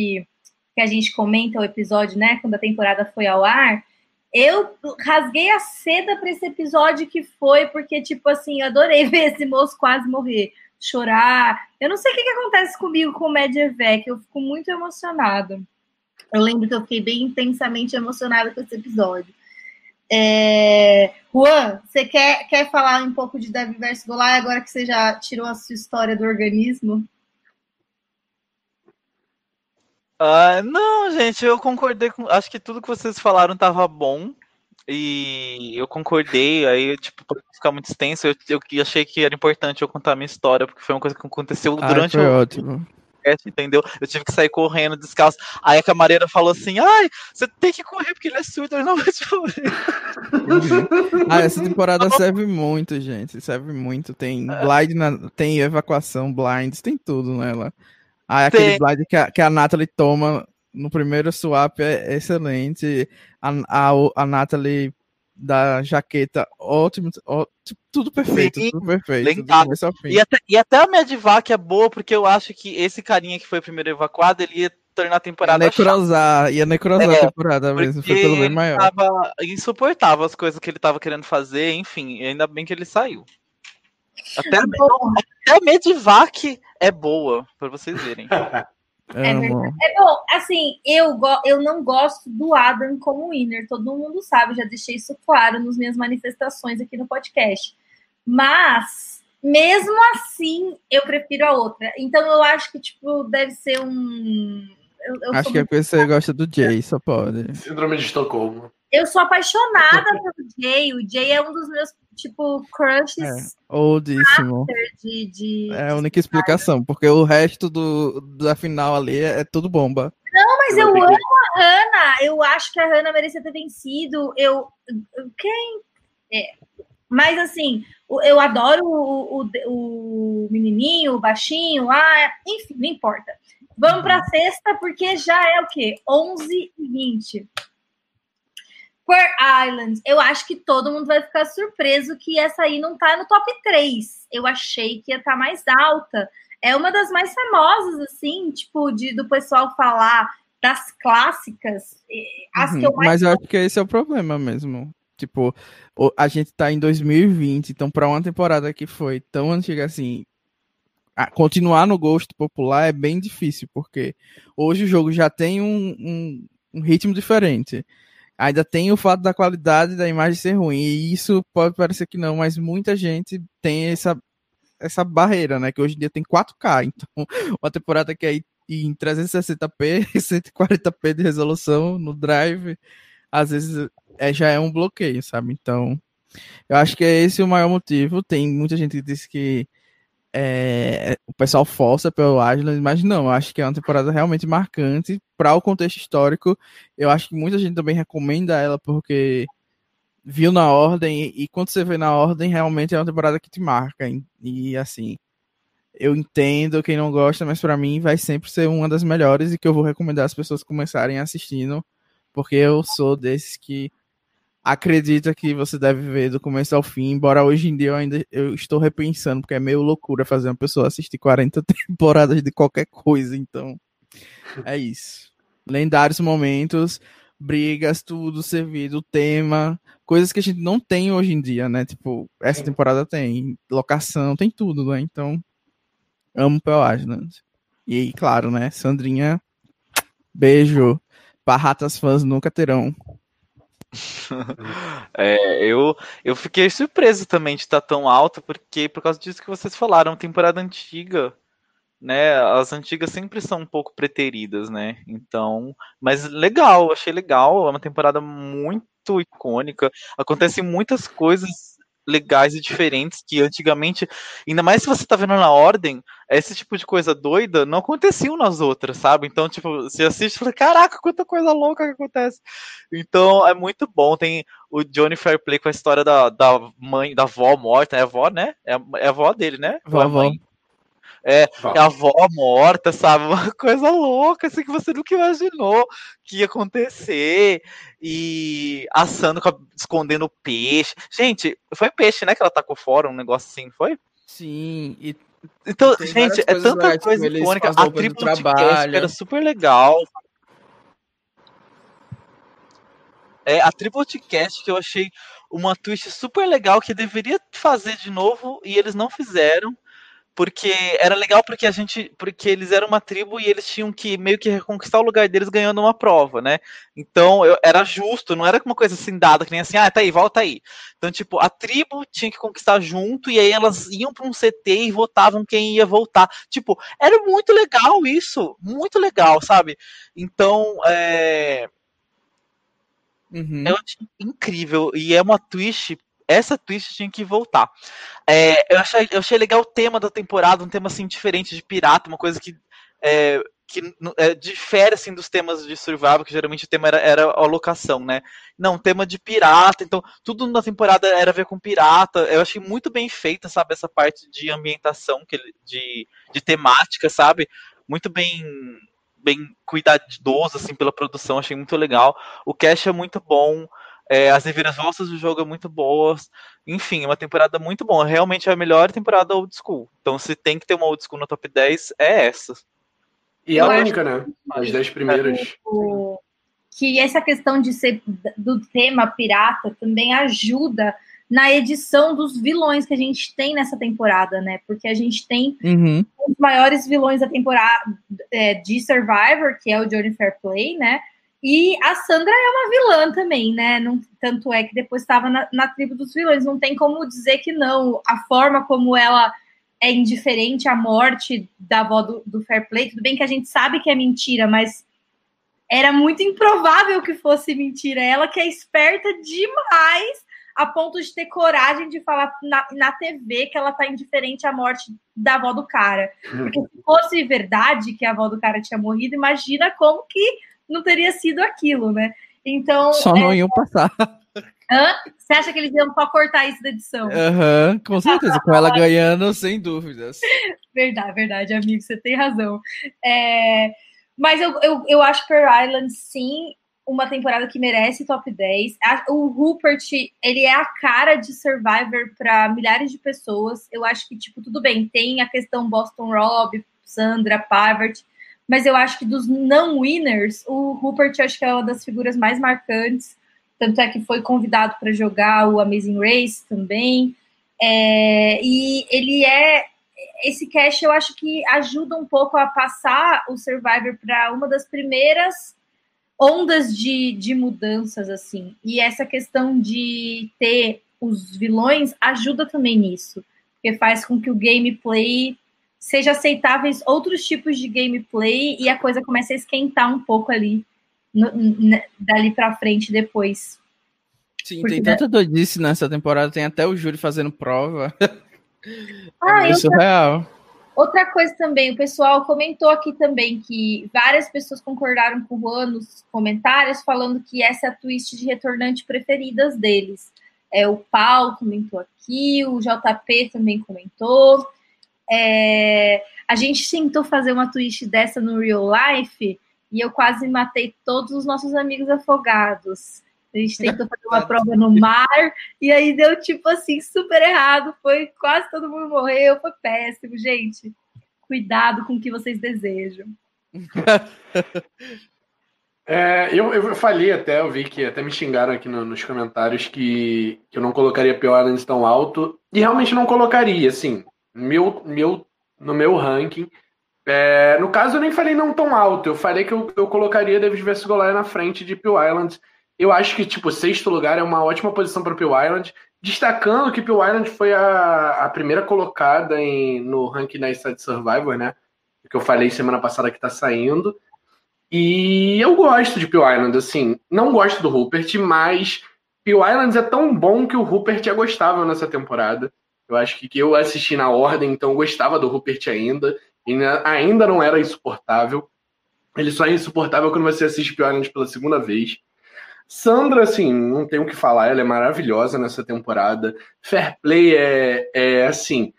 que a gente comenta o episódio, né, quando a temporada foi ao ar, eu rasguei a seda para esse episódio que foi, porque, tipo assim, eu adorei ver esse moço quase morrer, chorar. Eu não sei o que, que acontece comigo com o Medevec, eu fico muito emocionada. Eu lembro que eu fiquei bem intensamente emocionada com esse episódio. É... Juan, você quer, quer falar um pouco de Dev versus Goliath agora que você já tirou a sua história do organismo? Uh, não, gente, eu concordei com. Acho que tudo que vocês falaram tava bom. E eu concordei, aí, tipo, pra ficar muito extenso, eu, eu achei que era importante eu contar a minha história, porque foi uma coisa que aconteceu Ai, durante foi o. ótimo entendeu? Eu tive que sair correndo descalço. Aí a camareira falou assim: ai, você tem que correr porque ele é surdo, ele não vai te ouvir. Uhum. Ah, essa temporada serve muito, gente. Serve muito. Tem blind, na... tem evacuação, blinds, tem tudo nela. Ah, aquele blind que a, que a Natalie toma no primeiro swap é excelente. A, a, a Natalie da jaqueta, ótimo, ó, tudo perfeito, Sim, tudo perfeito. Tudo e, até, e até a Medvac é boa, porque eu acho que esse carinha que foi o primeiro evacuado, ele ia tornar a temporada ia necrosar, chata. ia necrosar é, a temporada mesmo, foi pelo bem maior. Tava insuportável as coisas que ele tava querendo fazer, enfim, ainda bem que ele saiu. Até, até a Medivac é boa, para vocês verem. É, é, é bom, assim, eu, eu não gosto do Adam como winner, todo mundo sabe, já deixei isso claro nas minhas manifestações aqui no podcast. Mas, mesmo assim, eu prefiro a outra. Então, eu acho que, tipo, deve ser um. Eu, eu acho que é porque você gosta do Jay, só pode. Síndrome de Estocolmo. Eu sou apaixonada pelo Jay. O Jay é um dos meus, tipo, crushes. É, oldíssimo. De, de, é a única explicação, porque o resto do, da final ali é, é tudo bomba. Não, mas eu, eu amo a Hannah. Eu acho que a Hannah merecia ter vencido. Eu. Quem? É. Mas assim, eu adoro o, o, o menininho, o baixinho, ah, enfim, não importa. Vamos para uhum. sexta, porque já é o quê? 11 e 20. Queer Island, eu acho que todo mundo vai ficar surpreso que essa aí não tá no top 3. Eu achei que ia estar tá mais alta. É uma das mais famosas, assim, tipo, de, do pessoal falar das clássicas. As uhum, que eu mais mas eu acho que esse é o problema mesmo. Tipo, a gente tá em 2020, então para uma temporada que foi tão antiga assim, continuar no gosto popular é bem difícil, porque hoje o jogo já tem um, um, um ritmo diferente ainda tem o fato da qualidade da imagem ser ruim. E isso pode parecer que não, mas muita gente tem essa, essa barreira, né? Que hoje em dia tem 4K. Então, uma temporada que aí em 360p, 140p de resolução no Drive, às vezes é, já é um bloqueio, sabe? Então, eu acho que é esse o maior motivo. Tem muita gente que diz que é, o pessoal força pelo Island, mas não, eu acho que é uma temporada realmente marcante para o contexto histórico. Eu acho que muita gente também recomenda ela porque viu na ordem e, e quando você vê na ordem, realmente é uma temporada que te marca. E, e assim, eu entendo quem não gosta, mas para mim vai sempre ser uma das melhores e que eu vou recomendar as pessoas começarem assistindo, porque eu sou desses que acredita que você deve ver do começo ao fim, embora hoje em dia eu ainda eu estou repensando, porque é meio loucura fazer uma pessoa assistir 40 temporadas de qualquer coisa, então é isso. Lendários momentos, brigas, tudo servido, tema, coisas que a gente não tem hoje em dia, né? Tipo, essa temporada tem locação, tem tudo, né? Então, amo Pearl Island. E claro, né, Sandrinha, beijo. Barratas fãs nunca terão. É, eu, eu fiquei surpreso também de estar tão alto, porque por causa disso que vocês falaram, temporada antiga, né? As antigas sempre são um pouco preteridas, né? Então, mas legal, achei legal, é uma temporada muito icônica, acontecem muitas coisas legais e diferentes que antigamente, ainda mais se você tá vendo na ordem, esse tipo de coisa doida não aconteciam nas outras, sabe? Então, tipo, você assiste e fala, caraca, quanta coisa louca que acontece. Então, é muito bom. Tem o Johnny Fairplay com a história da, da mãe, da avó morta, é a avó, né? É a, é a avó dele, né? Vovó. É, é, a avó morta, sabe? Uma coisa louca, assim, que você nunca imaginou que ia acontecer. E assando, escondendo peixe. Gente, foi peixe, né? Que ela tacou fora, um negócio assim, foi? Sim, e então, gente, é tanta lá, coisa tipo, icônica. A tribo do trabalho. era super legal. É, a Tributecast que eu achei uma twist super legal que deveria fazer de novo e eles não fizeram porque era legal porque a gente, porque eles eram uma tribo e eles tinham que meio que reconquistar o lugar deles ganhando uma prova, né? Então eu, era justo, não era uma coisa assim dada que nem assim, ah, tá aí, volta aí. Então tipo a tribo tinha que conquistar junto e aí elas iam para um CT e votavam quem ia voltar. Tipo era muito legal isso, muito legal, sabe? Então é Uhum. Eu achei incrível. E é uma twist essa twist tinha que voltar. É, eu, achei, eu achei legal o tema da temporada, um tema assim diferente de pirata, uma coisa que é, que é, difere assim dos temas de survival, que geralmente o tema era, era a locação, né? Não, tema de pirata, então tudo na temporada era a ver com pirata. Eu achei muito bem feita, sabe, essa parte de ambientação, que, de, de temática, sabe? Muito bem bem cuidadoso assim pela produção, achei muito legal. O cast é muito bom. É, as reviravoltas do jogo é muito boas. Enfim, é uma temporada muito boa. Realmente é a melhor temporada old school. Então, se tem que ter uma old school no top 10, é essa. E é a única, né? As 10 primeiras. Que essa questão de ser do tema pirata também ajuda na edição dos vilões que a gente tem nessa temporada, né? Porque a gente tem uhum. os maiores vilões da temporada é, de Survivor, que é o Johnny Fairplay, né? E a Sandra é uma vilã também, né? Não, tanto é que depois estava na, na, tribo dos vilões. Não tem como dizer que não. A forma como ela é indiferente à morte da avó do, do Fair Play, tudo bem que a gente sabe que é mentira, mas era muito improvável que fosse mentira. Ela que é esperta demais a ponto de ter coragem de falar na, na TV que ela tá indiferente à morte da avó do cara. Porque se fosse verdade que a avó do cara tinha morrido, imagina como que não teria sido aquilo, né? Então. Só não é... iam passar. Hã? Você acha que eles iam só cortar isso da edição? Aham, uhum, com certeza. com ela ganhando, sem dúvidas. Verdade, verdade, amigo, você tem razão. É... Mas eu, eu, eu acho que Pearl Island, sim, uma temporada que merece top 10. O Rupert, ele é a cara de Survivor para milhares de pessoas. Eu acho que, tipo, tudo bem, tem a questão Boston Rob, Sandra, Parvert, mas eu acho que dos não winners, o Rupert acho que é uma das figuras mais marcantes. Tanto é que foi convidado para jogar o Amazing Race também. É, e ele é. Esse cash eu acho que ajuda um pouco a passar o Survivor para uma das primeiras ondas de, de mudanças, assim. E essa questão de ter os vilões ajuda também nisso. Porque faz com que o gameplay seja aceitáveis outros tipos de gameplay e a coisa comece a esquentar um pouco ali, no, dali para frente depois. Sim, Porque tem tanta doidice nessa temporada, tem até o júri fazendo prova. Ah, é surreal. Outra coisa também, o pessoal comentou aqui também que várias pessoas concordaram com o Juan nos comentários, falando que essa é a twist de retornante preferidas deles. É, o Paulo comentou aqui, o JP também comentou. É, a gente tentou fazer uma twist dessa no real life e eu quase matei todos os nossos amigos afogados. A gente tentou fazer uma prova no mar e aí deu tipo assim, super errado. Foi quase todo mundo morreu, foi péssimo, gente. Cuidado com o que vocês desejam. É, eu, eu falei até, eu vi que até me xingaram aqui no, nos comentários que, que eu não colocaria Pio Islands tão alto. E realmente não colocaria, assim, meu, meu, no meu ranking. É, no caso, eu nem falei não tão alto. Eu falei que eu, eu colocaria David vs Goliath na frente de Pio Islands eu acho que, tipo, sexto lugar é uma ótima posição para Peel Island, destacando que Peel Island foi a, a primeira colocada em, no ranking da Side Survivor, né? Que eu falei semana passada que tá saindo. E eu gosto de Peel Island, assim, não gosto do Rupert, mas Peel Islands é tão bom que o Rupert é gostável nessa temporada. Eu acho que, que eu assisti na ordem, então gostava do Rupert ainda, e ainda não era insuportável. Ele só é insuportável quando você assiste Island pela segunda vez. Sandra, assim, não tenho o que falar, ela é maravilhosa nessa temporada. Fair Play é, é assim.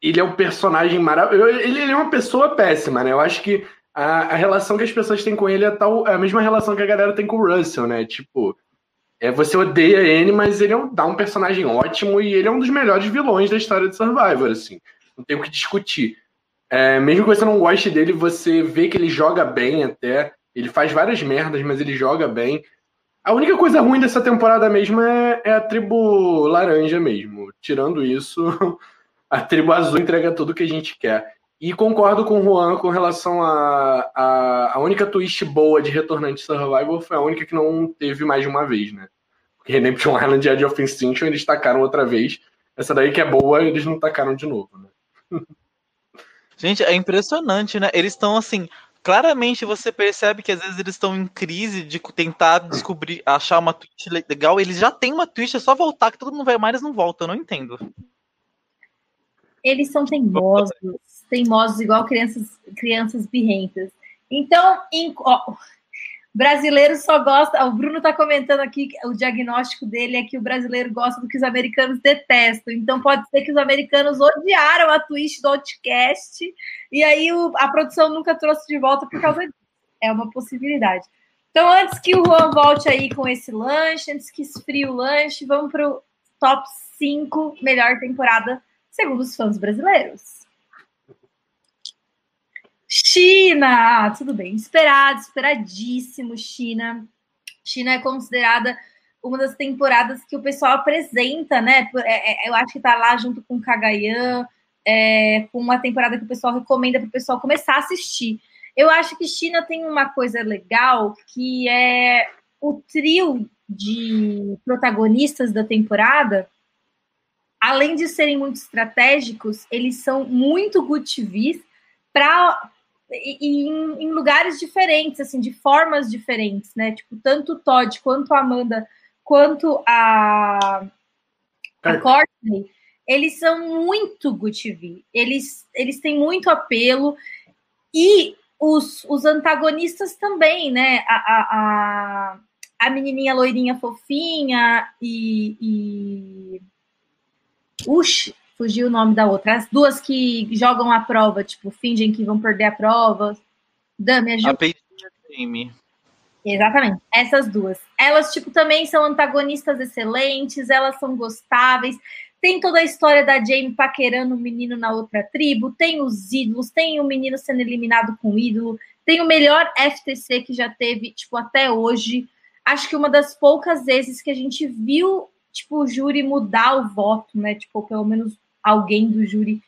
Ele é um personagem maravilhoso. Ele, ele, é uma pessoa péssima, né? Eu acho que a, a, relação que as pessoas têm com ele é, tal, é a mesma relação que a galera tem com o Russell, né? Tipo, é, você odeia ele, mas ele é um, dá um personagem ótimo e ele é um dos melhores vilões da história de Survivor, assim. Não tem o que discutir. É, mesmo que você não goste dele, você vê que ele joga bem até. Ele faz várias merdas, mas ele joga bem. A única coisa ruim dessa temporada mesmo é, é a tribo laranja mesmo. Tirando isso, a tribo azul entrega tudo que a gente quer. E concordo com o Juan com relação a, a, a única twist boa de Retornante Survival foi a única que não teve mais de uma vez, né? Porque Redemption Island e Edge of Extinction eles tacaram outra vez. Essa daí que é boa, eles não tacaram de novo, né? Gente, é impressionante, né? Eles estão assim, claramente você percebe que às vezes eles estão em crise de tentar descobrir, achar uma twist legal. Eles já têm uma twist, é só voltar, que todo mundo vai mais, eles não voltam. Eu não entendo. Eles são teimosos, teimosos igual crianças, crianças birrentas. Então, em, ó, brasileiro só gosta. O Bruno está comentando aqui que o diagnóstico dele é que o brasileiro gosta do que os americanos detestam. Então pode ser que os americanos odiaram a twist do Outcast e aí o, a produção nunca trouxe de volta por causa disso. É uma possibilidade. Então, antes que o Juan volte aí com esse lanche, antes que esfrie o lanche, vamos para o top 5 melhor temporada, segundo os fãs brasileiros. China! Ah, tudo bem. Esperado, esperadíssimo, China. China é considerada uma das temporadas que o pessoal apresenta, né? É, é, eu acho que tá lá junto com Kagayan, é, com uma temporada que o pessoal recomenda para o pessoal começar a assistir. Eu acho que China tem uma coisa legal que é o trio de protagonistas da temporada, além de serem muito estratégicos, eles são muito good Para em, em, lugares diferentes, assim, de formas diferentes, né? Tipo, tanto o Todd quanto a Amanda, quanto a, a Courtney, eles são muito good TV. Eles, eles têm muito apelo e os, os antagonistas também, né? A, a, a, a menininha loirinha fofinha e, e... Uxi, fugiu o nome da outra. As duas que jogam a prova, tipo, fingem que vão perder a prova. Dami, ajuda. A e Exatamente, essas duas. Elas, tipo, também são antagonistas excelentes, elas são gostáveis. Tem toda a história da Jamie paquerando o um menino na outra tribo, tem os ídolos, tem o um menino sendo eliminado com o ídolo, tem o melhor FTC que já teve, tipo, até hoje. Acho que uma das poucas vezes que a gente viu, tipo, o júri mudar o voto, né? Tipo, pelo menos alguém do júri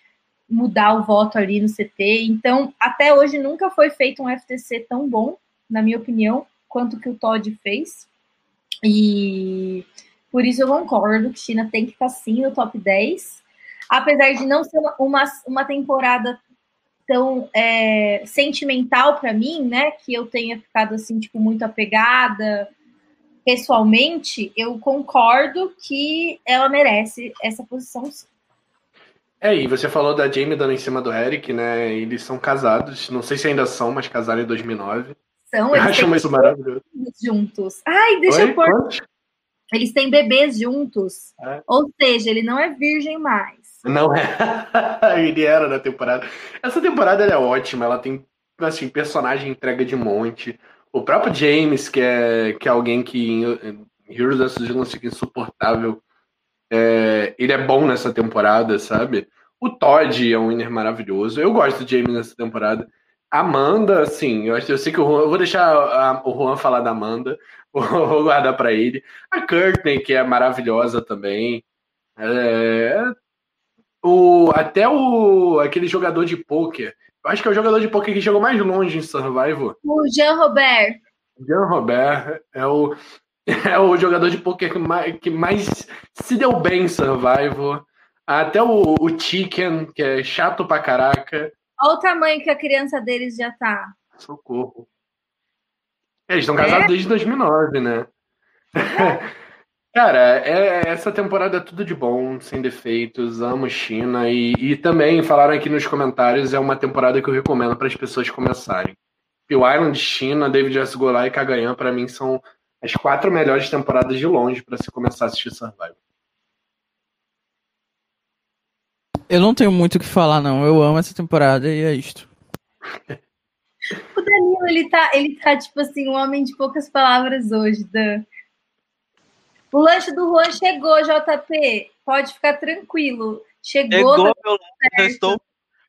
mudar o voto ali no CT. Então, até hoje nunca foi feito um FTC tão bom, na minha opinião, quanto que o Todd fez. E por isso eu concordo que China tem que estar sim no top 10. apesar de não ser uma, uma temporada tão é, sentimental para mim, né? Que eu tenha ficado assim, tipo, muito apegada pessoalmente, eu concordo que ela merece essa posição sim. É, e você falou da Jamie dando em cima do Eric, né? Eles são casados, não sei se ainda são, mas casaram em 2009. São, eles acho isso maravilhoso. Juntos. Ai, deixa Oi? eu pôr. Quantos? Eles têm bebês juntos. É. Ou seja, ele não é virgem mais. Não é. ele era na temporada. Essa temporada é ótima, ela tem assim, personagem entrega de monte. O próprio James, que é, que é alguém que em Heroes of Vigilance fica insuportável. É, ele é bom nessa temporada, sabe? O Todd é um winner maravilhoso. Eu gosto do James nessa temporada. Amanda, assim, eu, eu sei que o Juan, eu vou deixar a, o Juan falar da Amanda, vou guardar para ele. A Courtney, que é maravilhosa também. É, o, até o aquele jogador de pôquer. Eu acho que é o jogador de pôquer que chegou mais longe em Survival. O Jean Robert. Jean Robert é o, é o jogador de poker que mais, que mais se deu bem em Survival. Até o, o Chicken, que é chato pra caraca. Olha o tamanho que a criança deles já tá. Socorro. É, eles estão casados é? desde 2009, né? Cara, é, essa temporada é tudo de bom, sem defeitos, amo China e, e também falaram aqui nos comentários, é uma temporada que eu recomendo para as pessoas começarem. Peel Island, China, David S. Goulart e Kagayan, para mim, são as quatro melhores temporadas de longe para se começar a assistir Survival. Eu não tenho muito o que falar, não. Eu amo essa temporada e é isto. o Danilo, ele tá, ele tá, tipo assim, um homem de poucas palavras hoje, Dan. O lanche do Juan chegou, JP. Pode ficar tranquilo. Chegou. Chegou, meu lanche. Eu estou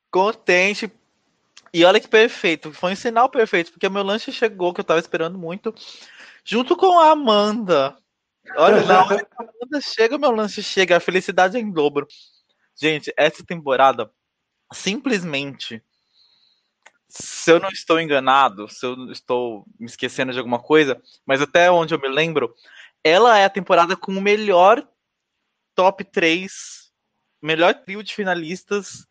contente. E olha que perfeito. Foi um sinal perfeito, porque meu lanche chegou, que eu tava esperando muito junto com a Amanda. Olha, na hora que a Amanda chega, meu lance chega, a felicidade é em dobro. Gente, essa temporada, simplesmente, se eu não estou enganado, se eu estou me esquecendo de alguma coisa, mas até onde eu me lembro, ela é a temporada com o melhor top 3, melhor trio de finalistas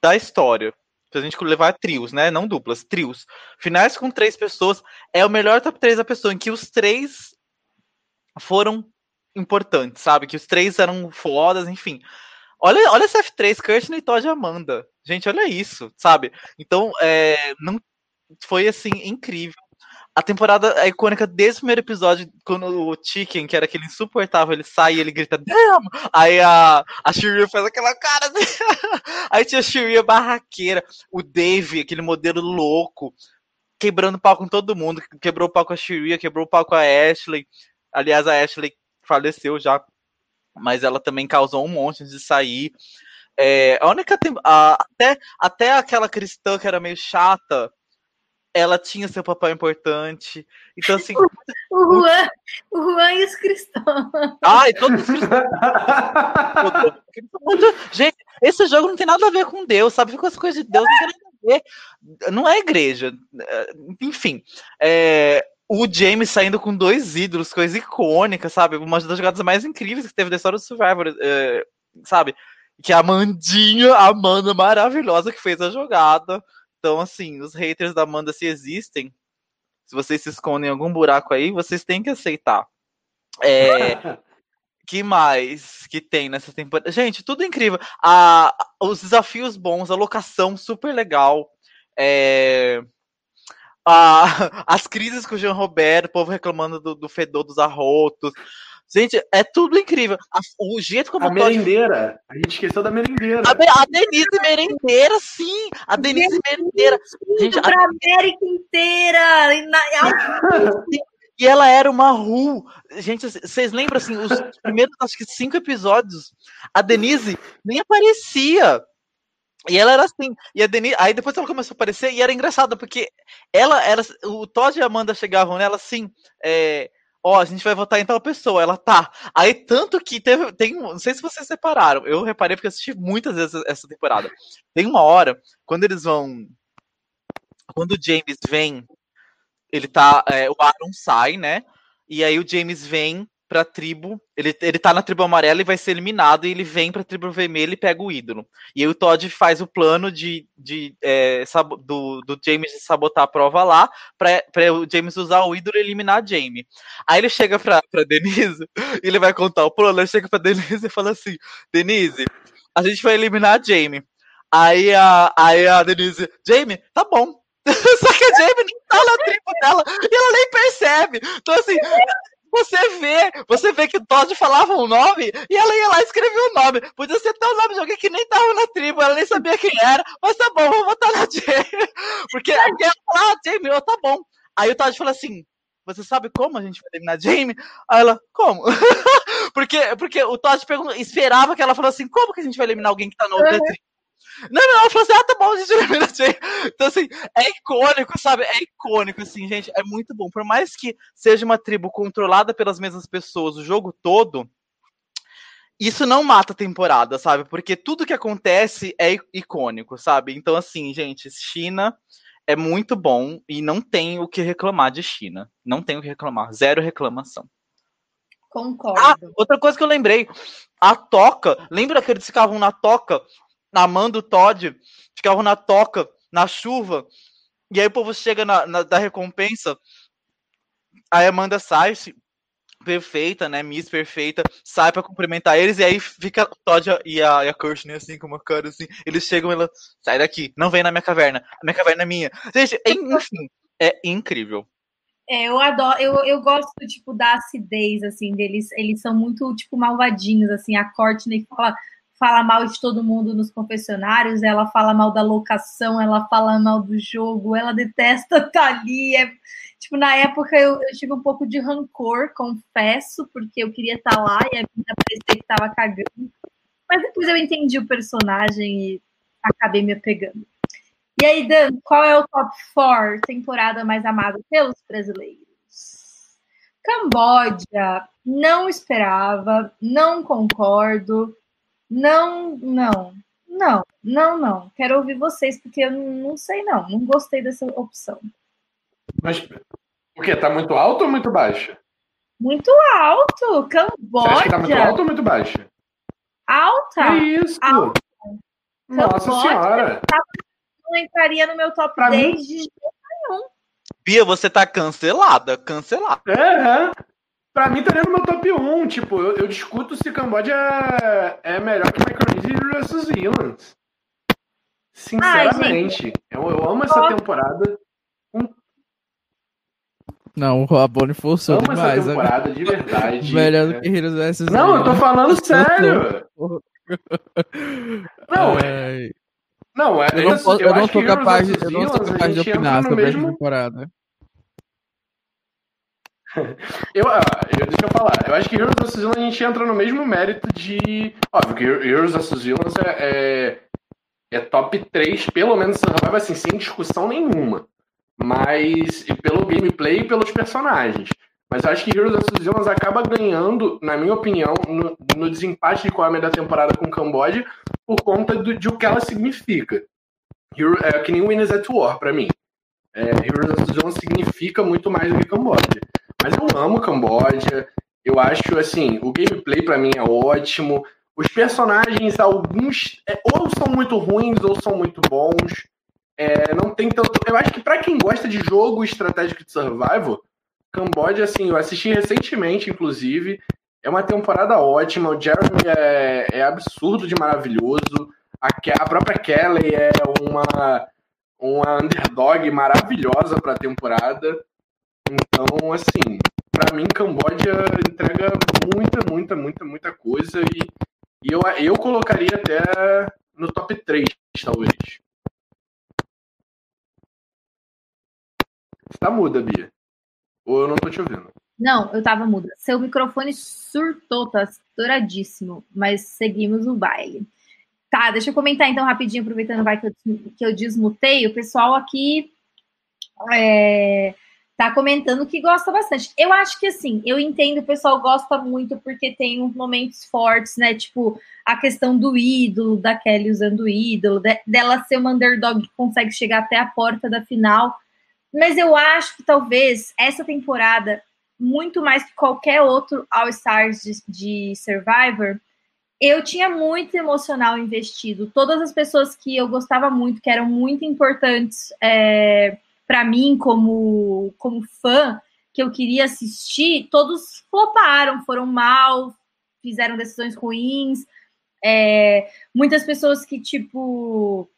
da história a gente levar trios, né? Não duplas, trios. Finais com três pessoas é o melhor top 3 da pessoa, em que os três foram importantes, sabe? Que os três eram fodas, enfim. Olha, olha esse F3, Kirsten, Todd e Amanda. Gente, olha isso, sabe? Então, é, não foi assim incrível a temporada é icônica desde o primeiro episódio, quando o Chicken, que era aquele insuportável, ele sai e ele grita, Damn! Aí a, a faz aquela cara. Aí tinha a Shiryu barraqueira, o Dave, aquele modelo louco, quebrando pau com todo mundo. Quebrou o pau com a Shiryu, quebrou o pau com a Ashley. Aliás, a Ashley faleceu já, mas ela também causou um monte de sair. É, a única. A, até, até aquela cristã que era meio chata ela tinha seu papel importante. Então, assim. O, Juan, o Juan e os cristãos. Ai, todos os cristãos. Gente, esse jogo não tem nada a ver com Deus, sabe? Com as coisas de Deus não tem nada a ver. Não é igreja. Enfim. É, o James saindo com dois ídolos, coisa icônica, sabe? Uma das jogadas mais incríveis que teve da história do Survivor, é, sabe? Que a Amandinha, a Amanda maravilhosa que fez a jogada. Então, assim, os haters da Amanda, se existem, se vocês se escondem em algum buraco aí, vocês têm que aceitar. É, que mais que tem nessa temporada? Gente, tudo incrível. A, os desafios bons, a locação super legal. É, a, as crises com o Jean Roberto, o povo reclamando do, do fedor dos arrotos. Gente, é tudo incrível. A, o jeito como a merendeira. A gente esqueceu da merendeira. A, a Denise merendeira, sim. A Denise merendeira. Gente, pra a... América inteira. e ela era uma Ru. Gente, vocês lembram assim, os primeiros acho que cinco episódios, a Denise nem aparecia. E ela era assim, e a Denise, aí depois ela começou a aparecer e era engraçado porque ela era, o Todd e a Amanda chegavam nela assim, é, ó, a gente vai votar em tal pessoa. Ela tá. Aí, tanto que teve. Tem, não sei se vocês separaram. Eu reparei porque assisti muitas vezes essa temporada. Tem uma hora, quando eles vão. Quando o James vem, ele tá. É, o Aaron sai, né? E aí o James vem pra tribo. Ele, ele tá na tribo amarela e vai ser eliminado. E ele vem pra tribo vermelha e pega o ídolo. E aí o Todd faz o plano de, de é, do, do James sabotar a prova lá. Pra, pra o James usar o ídolo e eliminar a Jamie. Aí ele chega pra, pra Denise e ele vai contar o plano. Ele chega pra Denise e fala assim: Denise, a gente vai eliminar a Jamie. Aí a, aí a Denise, Jamie, tá bom. Só que a Jamie nem tá na tribo dela e ela nem percebe. Então, assim, você vê, você vê que o Todd falava um nome e ela ia lá escrever o um nome. Podia ser até o nome de alguém que nem tava na tribo, ela nem sabia quem era, mas tá bom, vou votar na Jamie. Porque, ela fala, ah, Jamie, oh, tá bom. Aí o Todd fala assim: Você sabe como a gente vai eliminar a Jamie? Aí ela, como? porque, porque o Todd esperava que ela falasse assim: Como que a gente vai eliminar alguém que tá na outra tribo? Não, não, ela falou assim, ah, tá bom, a gente elimina a Então, assim, é icônico, sabe? É icônico, assim, gente, é muito bom. Por mais que seja uma tribo controlada pelas mesmas pessoas o jogo todo, isso não mata a temporada, sabe? Porque tudo que acontece é icônico, sabe? Então, assim, gente, China é muito bom e não tem o que reclamar de China. Não tem o que reclamar. Zero reclamação. Concordo. Ah, outra coisa que eu lembrei. A toca. Lembra que eles ficavam na toca Amanda Todd ficavam na toca, na chuva, e aí o povo chega na, na da recompensa, a Amanda sai, perfeita, né? Miss perfeita, sai para cumprimentar eles e aí fica Todd e a, e a Kirsten assim com uma cara assim. Eles chegam e ela sai daqui, não vem na minha caverna, a minha caverna é minha. Gente, é, enfim, é incrível. É, eu adoro, eu, eu gosto, tipo, da acidez, assim, deles, eles são muito, tipo, malvadinhos, assim, a Courtney fala, fala mal de todo mundo nos confessionários, ela fala mal da locação, ela fala mal do jogo, ela detesta estar tá ali. É, tipo, na época eu, eu, tive um pouco de rancor, confesso, porque eu queria estar tá lá e a vida parecia que estava cagando. Mas depois eu entendi o personagem e acabei me apegando. E aí, Dan, qual é o top 4 temporada mais amada pelos brasileiros? Camboja, não esperava, não concordo. Não, não, não, não, não. Quero ouvir vocês, porque eu não sei, não. Não gostei dessa opção. Mas o quê? Tá muito alto ou muito baixo? Muito alto! Camboja! Você acha que tá muito alto ou muito baixo? Alta! Que isso? Alta. Nossa Camboja, senhora! Não entraria no meu top pra 10 mim... de jeito nenhum. Bia, você tá cancelada, cancelada. É, é. Pra mim tá no meu top 1. Tipo, eu, eu discuto se Camboja é, é melhor que Micronesia vs Zealand. Sinceramente. Ai, eu, eu amo essa temporada. Não, o Rabone forçou amo demais. essa temporada, de verdade. Melhor do que Heroes vs Não, eu tô falando sério. Não, é... Não, é, eu não, eu, eu não tô capaz, eu não sou capaz de opinar sobre mesmo... essa temporada. Eu, ah, eu, deixa eu falar. Eu acho que Heroes of Zealand a gente entra no mesmo mérito de. Óbvio que Heroes of Zealand é, é, é, top 3, pelo menos assim, sem discussão nenhuma. Mas. E pelo gameplay e pelos personagens. Mas eu acho que Heroes of Zealand acaba ganhando, na minha opinião, no, no desempate de qual é a melhor temporada com Camboja, por conta do, de o que ela significa. Hero, é que nem Winners at War, pra mim. É, Heroes of Zealand significa muito mais do que Camboja. Mas eu amo Camboja. Eu acho assim, o gameplay para mim é ótimo. Os personagens, alguns, é, ou são muito ruins ou são muito bons. É, não tem tanto. Eu acho que para quem gosta de jogo estratégico de survival, Camboja, assim, eu assisti recentemente, inclusive. É uma temporada ótima. O Jeremy é, é absurdo de maravilhoso. A, a própria Kelly é uma, uma underdog maravilhosa para a temporada. Então, assim, para mim, Camboja entrega muita, muita, muita, muita coisa e, e eu, eu colocaria até no top 3, talvez. Tá muda, Bia. Ou eu não tô te ouvindo? Não, eu tava muda. Seu microfone surtou, tá estouradíssimo, mas seguimos o baile. Tá, deixa eu comentar então rapidinho, aproveitando vai que eu, que eu desmutei. O pessoal aqui é, tá comentando que gosta bastante. Eu acho que assim, eu entendo, o pessoal gosta muito porque tem uns momentos fortes, né? Tipo, a questão do ídolo, da Kelly usando o ídolo, de, dela ser uma underdog que consegue chegar até a porta da final. Mas eu acho que talvez essa temporada muito mais que qualquer outro All-Stars de, de Survivor, eu tinha muito emocional investido. Todas as pessoas que eu gostava muito, que eram muito importantes é, para mim como, como fã, que eu queria assistir, todos floparam, foram mal, fizeram decisões ruins. É, muitas pessoas que, tipo,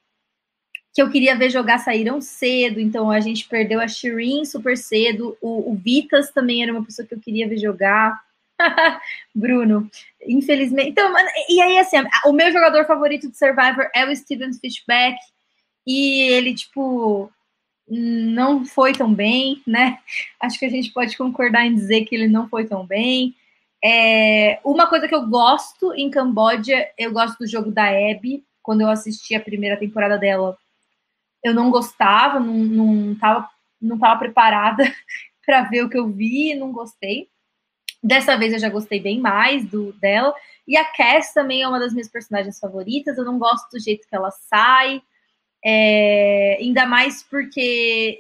que eu queria ver jogar saíram cedo, então a gente perdeu a Shirin super cedo. O, o Vitas também era uma pessoa que eu queria ver jogar. Bruno, infelizmente. Então, e aí, assim, o meu jogador favorito de Survivor é o Steven Fishback, e ele, tipo, não foi tão bem, né? Acho que a gente pode concordar em dizer que ele não foi tão bem. É, uma coisa que eu gosto em Camboja, eu gosto do jogo da Abby. Quando eu assisti a primeira temporada dela, eu não gostava, não, não, tava, não tava preparada para ver o que eu vi, não gostei. Dessa vez eu já gostei bem mais do dela. E a Cass também é uma das minhas personagens favoritas. Eu não gosto do jeito que ela sai. É, ainda mais porque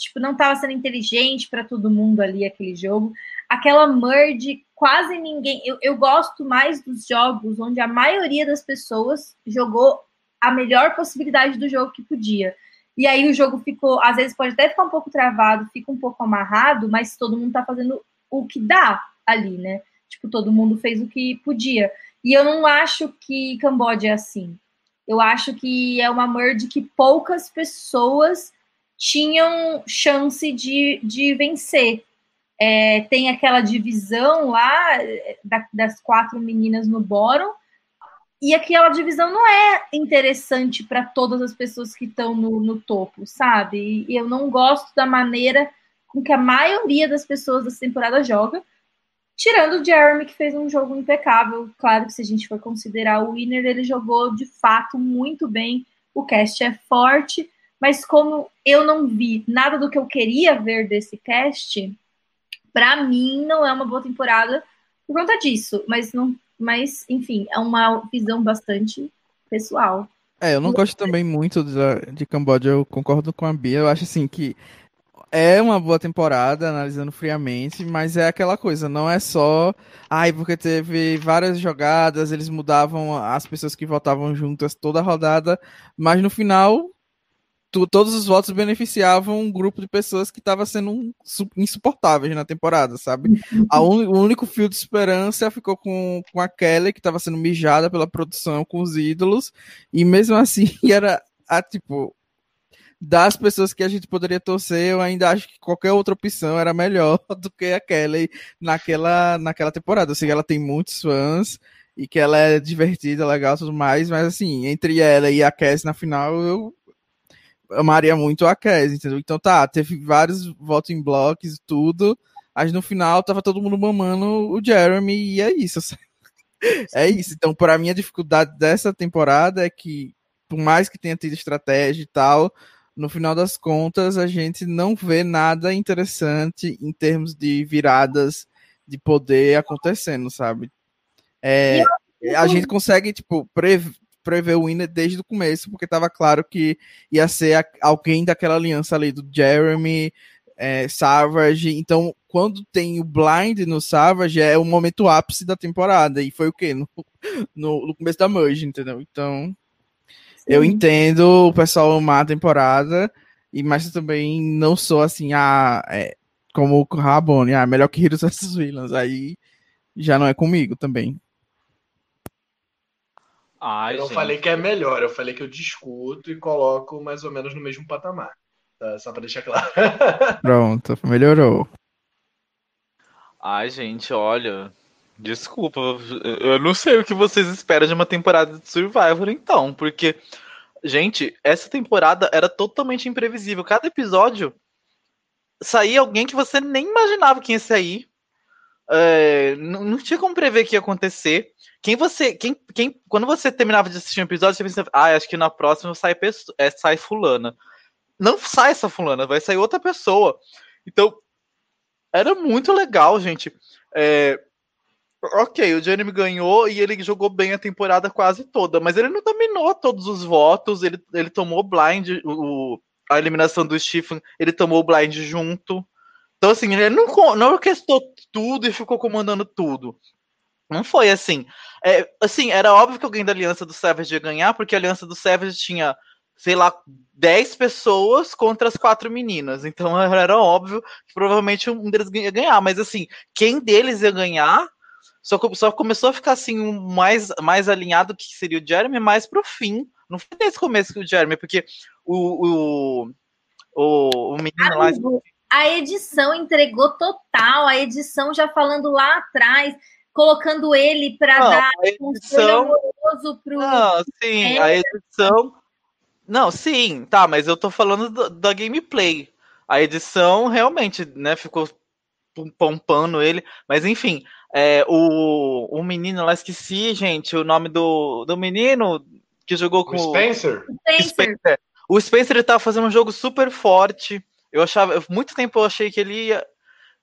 tipo, não estava sendo inteligente para todo mundo ali aquele jogo. Aquela merge, quase ninguém. Eu, eu gosto mais dos jogos onde a maioria das pessoas jogou a melhor possibilidade do jogo que podia. E aí o jogo ficou, às vezes pode até ficar um pouco travado, fica um pouco amarrado, mas todo mundo está fazendo o que dá ali, né? Tipo, todo mundo fez o que podia. E eu não acho que Camboja é assim. Eu acho que é uma merge que poucas pessoas tinham chance de, de vencer. É, tem aquela divisão lá da, das quatro meninas no bórum, e aquela divisão não é interessante para todas as pessoas que estão no, no topo, sabe? E eu não gosto da maneira com que a maioria das pessoas dessa temporada joga. Tirando o Jeremy, que fez um jogo impecável. Claro que se a gente for considerar o winner, ele jogou de fato muito bem. O cast é forte, mas como eu não vi nada do que eu queria ver desse cast, para mim não é uma boa temporada por conta disso. Mas não, mas enfim, é uma visão bastante pessoal. É, eu não gosto também muito de, de Camboja, eu concordo com a Bia. Eu acho assim que é uma boa temporada, analisando friamente, mas é aquela coisa, não é só. Ai, porque teve várias jogadas, eles mudavam as pessoas que votavam juntas toda a rodada, mas no final tu, todos os votos beneficiavam um grupo de pessoas que estava sendo insuportáveis na temporada, sabe? Un, o único fio de esperança ficou com, com a Kelly, que estava sendo mijada pela produção com os ídolos, e mesmo assim era a tipo das pessoas que a gente poderia torcer, eu ainda acho que qualquer outra opção era melhor do que a Kelly naquela, naquela temporada. Eu sei que ela tem muitos fãs e que ela é divertida, legal tudo mais, mas assim, entre ela e a Cass na final, eu amaria muito a Cass, entendeu? Então tá, teve vários votos em blocos e tudo, mas no final tava todo mundo mamando o Jeremy e é isso. É isso. Então, para mim, a dificuldade dessa temporada é que, por mais que tenha tido estratégia e tal, no final das contas, a gente não vê nada interessante em termos de viradas de poder acontecendo, sabe? É, a gente consegue, tipo, prever, prever o winner desde o começo, porque estava claro que ia ser alguém daquela aliança ali do Jeremy, é, Savage. Então, quando tem o blind no Savage, é o momento ápice da temporada. E foi o quê? No, no, no começo da merge, entendeu? Então, eu entendo o pessoal amar a temporada, e mas eu também não sou assim, ah, é, como o Rabone, ah, melhor que Heroes vs Villains. Aí já não é comigo também. Ai, eu não gente. falei que é melhor, eu falei que eu discuto e coloco mais ou menos no mesmo patamar. Tá? Só pra deixar claro. Pronto, melhorou. Ai, gente, olha. Desculpa, eu não sei o que vocês esperam de uma temporada de Survivor, então, porque, gente, essa temporada era totalmente imprevisível. Cada episódio saía alguém que você nem imaginava que ia sair. É, não, não, tinha como prever o que ia acontecer. Quem você. Quem, quem, quando você terminava de assistir um episódio, você pensava, ah, acho que na próxima sai, é, sai fulana. Não sai essa fulana, vai sair outra pessoa. Então, era muito legal, gente. É, Ok, o Jeremy ganhou e ele jogou bem a temporada quase toda, mas ele não dominou todos os votos, ele, ele tomou blind, o, a eliminação do Stephen, ele tomou blind junto. Então, assim, ele não, não orquestrou tudo e ficou comandando tudo. Não foi assim. É, assim, era óbvio que alguém da Aliança do Savage ia ganhar, porque a Aliança do Savage tinha, sei lá, 10 pessoas contra as quatro meninas. Então era óbvio que provavelmente um deles ia ganhar. Mas assim, quem deles ia ganhar só, só começou a ficar assim mais, mais alinhado que seria o Jeremy mais pro fim. Não foi nesse começo que o Jeremy, porque o, o, o, o menino lá. A edição entregou total, a edição já falando lá atrás colocando ele para dar um edição... amoroso pro. Não, sim, é. a edição. Não, sim, tá, mas eu tô falando do, da gameplay. A edição realmente, né, ficou pompando ele, mas enfim, é, o, o menino lá, esqueci, gente, o nome do, do menino que jogou com o Spencer. O Spencer. O Spencer ele tava fazendo um jogo super forte. Eu achava, muito tempo eu achei que ele ia,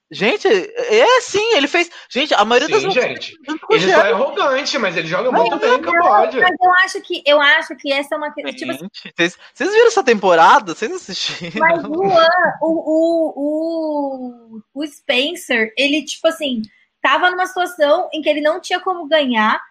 Gente, é sim, ele fez. Gente, a maioria sim, das gente. Ele só é arrogante, mas ele joga muito bem em Camboja. Mas eu acho que eu acho que essa é uma questão. Tipo assim, vocês, vocês viram essa temporada? Vocês assistiram? Mas o, o, o, o Spencer, ele, tipo assim, tava numa situação em que ele não tinha como ganhar,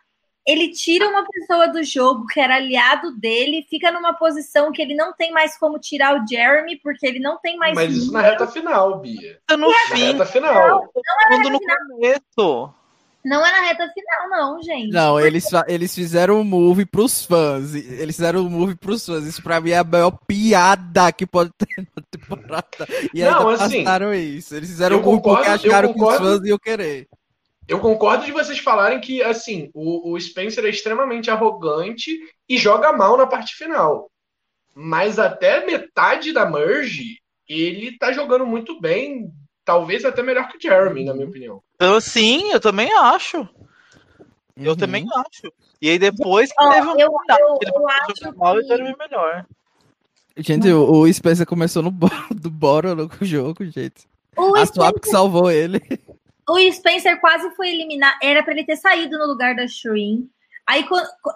ele tira uma pessoa do jogo que era aliado dele, fica numa posição que ele não tem mais como tirar o Jeremy, porque ele não tem mais. Mas isso na reta final, Bia. No fim. Na reta final. Não, não é na reta final. começo. Não é na reta final, não, gente. Não, eles, eles fizeram um move pros fãs. Eles fizeram um move pros fãs. Isso pra mim é a maior piada que pode ter na temporada. E não, ainda assim, passaram isso. Eles fizeram um move porque acharam que os fãs iam querer. Eu concordo de vocês falarem que, assim, o, o Spencer é extremamente arrogante e joga mal na parte final. Mas até metade da merge, ele tá jogando muito bem. Talvez até melhor que o Jeremy, na minha opinião. Eu, sim, eu também acho. Eu uhum. também acho. E aí depois que teve um eu, eu, ele eu acho mal, que... o Jeremy melhor. Gente, o, o Spencer começou no do Boro no jogo, gente. O a Spencer... Swap que salvou ele. O Spencer quase foi eliminado. Era para ele ter saído no lugar da Shrin. Aí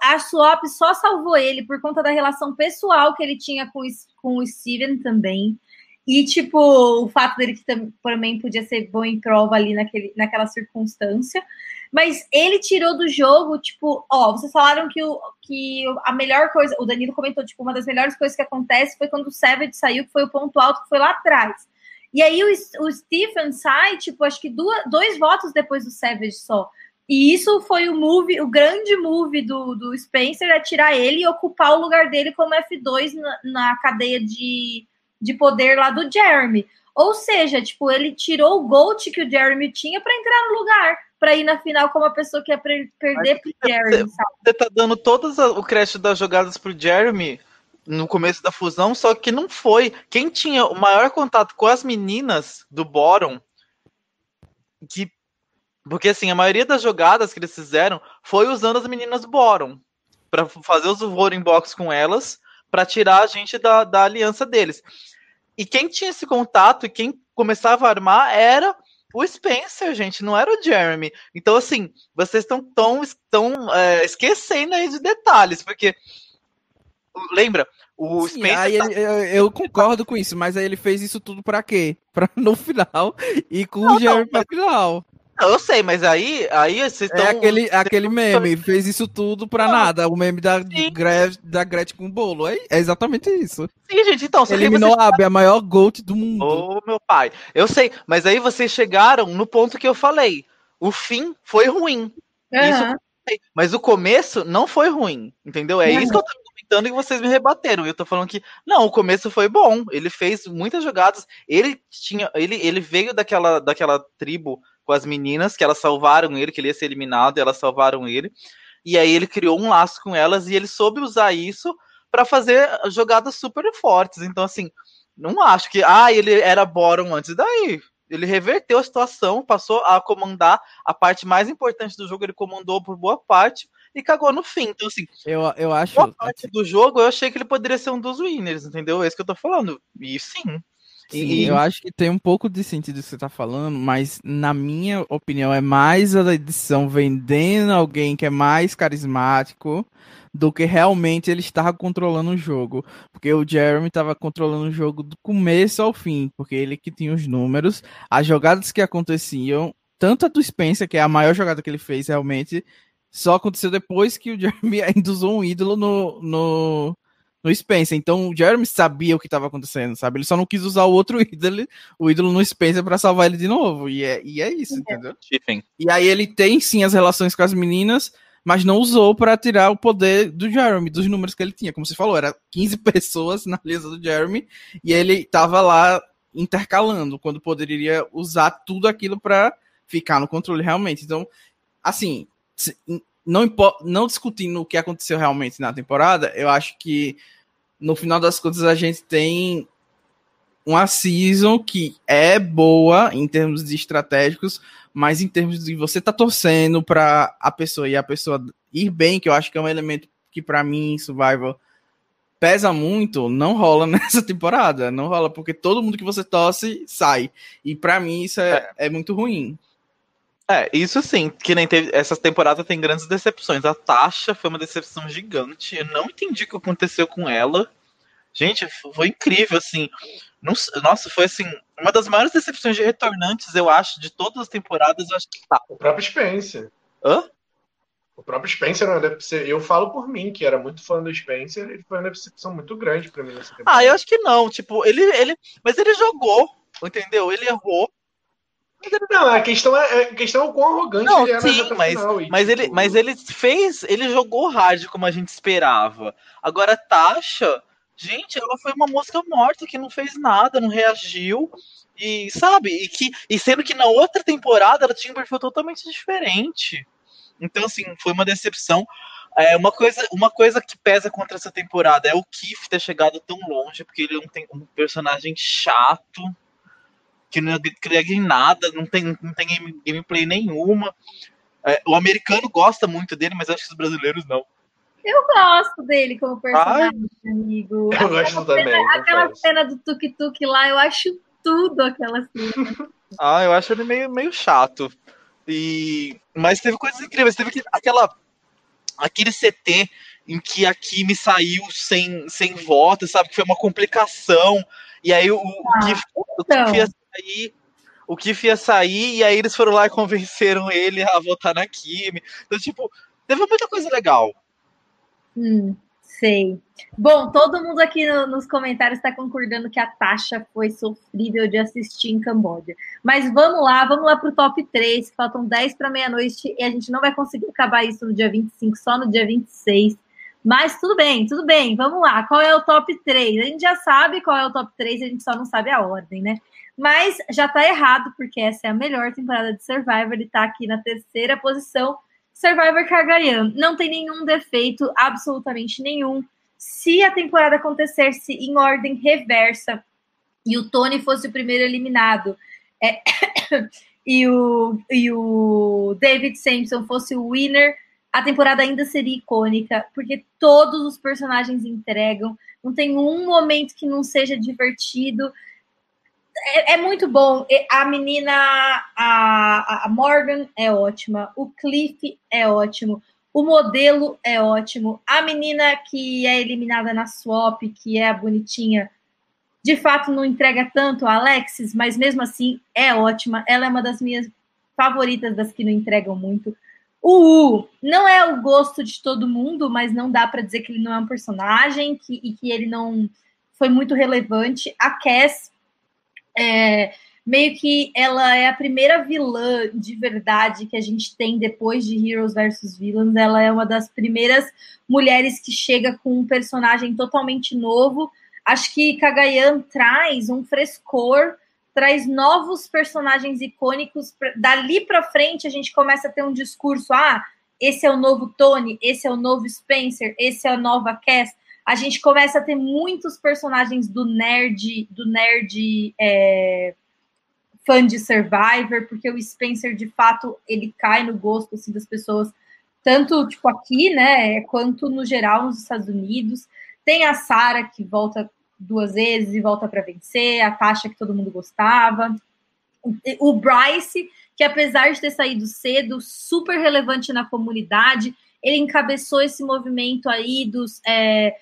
a Swap só salvou ele por conta da relação pessoal que ele tinha com, com o Steven também. E, tipo, o fato dele que também podia ser bom em prova ali naquele, naquela circunstância. Mas ele tirou do jogo, tipo, ó, vocês falaram que, o, que a melhor coisa, o Danilo comentou, tipo, uma das melhores coisas que acontece foi quando o Savage saiu, que foi o ponto alto que foi lá atrás. E aí o, o Stephen sai, tipo, acho que duas, dois votos depois do Savage só. E isso foi o move, o grande move do, do Spencer é tirar ele e ocupar o lugar dele como F2 na, na cadeia de, de poder lá do Jeremy. Ou seja, tipo, ele tirou o Gold que o Jeremy tinha para entrar no lugar, para ir na final como a pessoa que ia perder pro Jeremy. Você, você tá dando todas o crédito das jogadas pro Jeremy, no começo da fusão, só que não foi. Quem tinha o maior contato com as meninas do Boron, que porque assim, a maioria das jogadas que eles fizeram foi usando as meninas do Boron para fazer os voting box com elas, para tirar a gente da, da aliança deles. E quem tinha esse contato e quem começava a armar era o Spencer, gente, não era o Jeremy. Então, assim, vocês estão tão, tão, é, esquecendo aí de detalhes, porque lembra? O Sim, aí tá... eu, eu, concordo com isso, mas aí ele fez isso tudo para quê? Para no final e com não, o Jeremy para final. Eu sei, mas aí, aí vocês estão. É aquele, aquele meme, fez isso tudo pra não. nada. O meme da, Gre da Gretchen com bolo. É, é, exatamente isso. Sim, gente, então. Eliminou a Abby, a maior GOAT do mundo. Ô, oh, meu pai. Eu sei, mas aí vocês chegaram no ponto que eu falei. O fim foi ruim. Uhum. Isso, mas o começo não foi ruim, entendeu? É uhum. isso que eu tô comentando e vocês me rebateram. Eu tô falando que não, o começo foi bom. Ele fez muitas jogadas. Ele tinha, ele, ele veio daquela, daquela tribo com as meninas que elas salvaram ele, que ele ia ser eliminado, e elas salvaram ele. E aí ele criou um laço com elas e ele soube usar isso para fazer jogadas super fortes. Então assim, não acho que ah, ele era Boron antes daí. Ele reverteu a situação, passou a comandar a parte mais importante do jogo, ele comandou por boa parte e cagou no fim. Então, assim, eu, eu acho. Boa parte do jogo eu achei que ele poderia ser um dos winners, entendeu? É isso que eu tô falando. E sim. Sim, e... eu acho que tem um pouco de sentido que você está falando, mas na minha opinião é mais a edição vendendo alguém que é mais carismático do que realmente ele estava controlando o jogo. Porque o Jeremy estava controlando o jogo do começo ao fim, porque ele que tinha os números, as jogadas que aconteciam, tanto a do Spencer, que é a maior jogada que ele fez realmente, só aconteceu depois que o Jeremy ainda usou um ídolo no, no, no Spencer. Então o Jeremy sabia o que estava acontecendo, sabe? Ele só não quis usar o outro ídolo, o ídolo no Spencer para salvar ele de novo. E é, e é isso, é. entendeu? E aí ele tem sim as relações com as meninas, mas não usou para tirar o poder do Jeremy, dos números que ele tinha. Como você falou, era 15 pessoas na lista do Jeremy e ele tava lá intercalando, quando poderia usar tudo aquilo para ficar no controle realmente. Então, assim, não, não discutindo o que aconteceu realmente na temporada, eu acho que no final das contas a gente tem uma season que é boa em termos de estratégicos, mas em termos de você tá torcendo para a pessoa e a pessoa ir bem, que eu acho que é um elemento que para mim Survival pesa muito, não rola nessa temporada, não rola porque todo mundo que você torce sai. E para mim isso é, é. é muito ruim. É, isso sim, que nem teve. Essa temporada tem grandes decepções. A Tasha foi uma decepção gigante. Eu não entendi o que aconteceu com ela. Gente, foi incrível, assim. Nossa, foi assim. Uma das maiores decepções de retornantes, eu acho, de todas as temporadas, eu acho que tá. O próprio Spencer. Hã? O próprio Spencer, eu falo por mim, que era muito fã do Spencer, ele foi uma decepção muito grande para mim nessa temporada. Ah, eu acho que não. Tipo, ele, ele. Mas ele jogou, entendeu? Ele errou. Não, a questão é, a questão é o quão arrogante não, ele é sim, na mas, final, mas, tipo... ele, mas ele fez, ele jogou hard como a gente esperava. Agora, Tasha, gente, ela foi uma mosca morta que não fez nada, não reagiu. E sabe, e, que, e sendo que na outra temporada ela tinha um perfil totalmente diferente. Então, assim, foi uma decepção. É, uma, coisa, uma coisa que pesa contra essa temporada é o Keith ter chegado tão longe, porque ele é um, um personagem chato que não agrega em nada, não tem, não tem game, gameplay nenhuma. É, o americano gosta muito dele, mas acho que os brasileiros não. Eu gosto dele como personagem, Ai, amigo. Eu aquela gosto cena, também. Aquela cena do tuk-tuk lá, eu acho tudo aquela cena. ah, eu acho ele meio, meio chato. E... Mas teve coisas incríveis. Teve aquela, aquele CT em que a Kimi saiu sem, sem voto, sabe? Que foi uma complicação. E aí o, ah, Kif, então. o ia sair, o Kif ia sair, e aí eles foram lá e convenceram ele a votar na Kimi. Então, tipo, teve muita coisa legal. Hum, sei. Bom, todo mundo aqui no, nos comentários está concordando que a taxa foi sofrível de assistir em Camboja. Mas vamos lá, vamos lá para o top 3, faltam 10 para meia-noite e a gente não vai conseguir acabar isso no dia 25, só no dia 26. Mas tudo bem, tudo bem, vamos lá. Qual é o top 3? A gente já sabe qual é o top 3, a gente só não sabe a ordem, né? Mas já tá errado, porque essa é a melhor temporada de Survivor, ele tá aqui na terceira posição. Survivor Kagayan. Não tem nenhum defeito, absolutamente nenhum. Se a temporada acontecesse em ordem reversa e o Tony fosse o primeiro eliminado é, e, o, e o David Sampson fosse o winner a temporada ainda seria icônica, porque todos os personagens entregam, não tem um momento que não seja divertido. É, é muito bom. A menina, a, a Morgan é ótima, o Cliff é ótimo, o modelo é ótimo, a menina que é eliminada na swap, que é a bonitinha, de fato não entrega tanto a Alexis, mas mesmo assim é ótima. Ela é uma das minhas favoritas das que não entregam muito. O U não é o gosto de todo mundo, mas não dá para dizer que ele não é um personagem que, e que ele não foi muito relevante. A Cass, é, meio que ela é a primeira vilã de verdade que a gente tem depois de Heroes versus Villains. Ela é uma das primeiras mulheres que chega com um personagem totalmente novo. Acho que Kagayan traz um frescor traz novos personagens icônicos. Dali para frente, a gente começa a ter um discurso: ah, esse é o novo Tony, esse é o novo Spencer, esse é a nova Cass. A gente começa a ter muitos personagens do nerd, do nerd é, fã de Survivor, porque o Spencer, de fato, ele cai no gosto assim, das pessoas, tanto tipo aqui, né, quanto no geral nos Estados Unidos. Tem a Sarah que volta duas vezes e volta para vencer, a Tasha que todo mundo gostava. O Bryce, que apesar de ter saído cedo, super relevante na comunidade, ele encabeçou esse movimento aí dos é,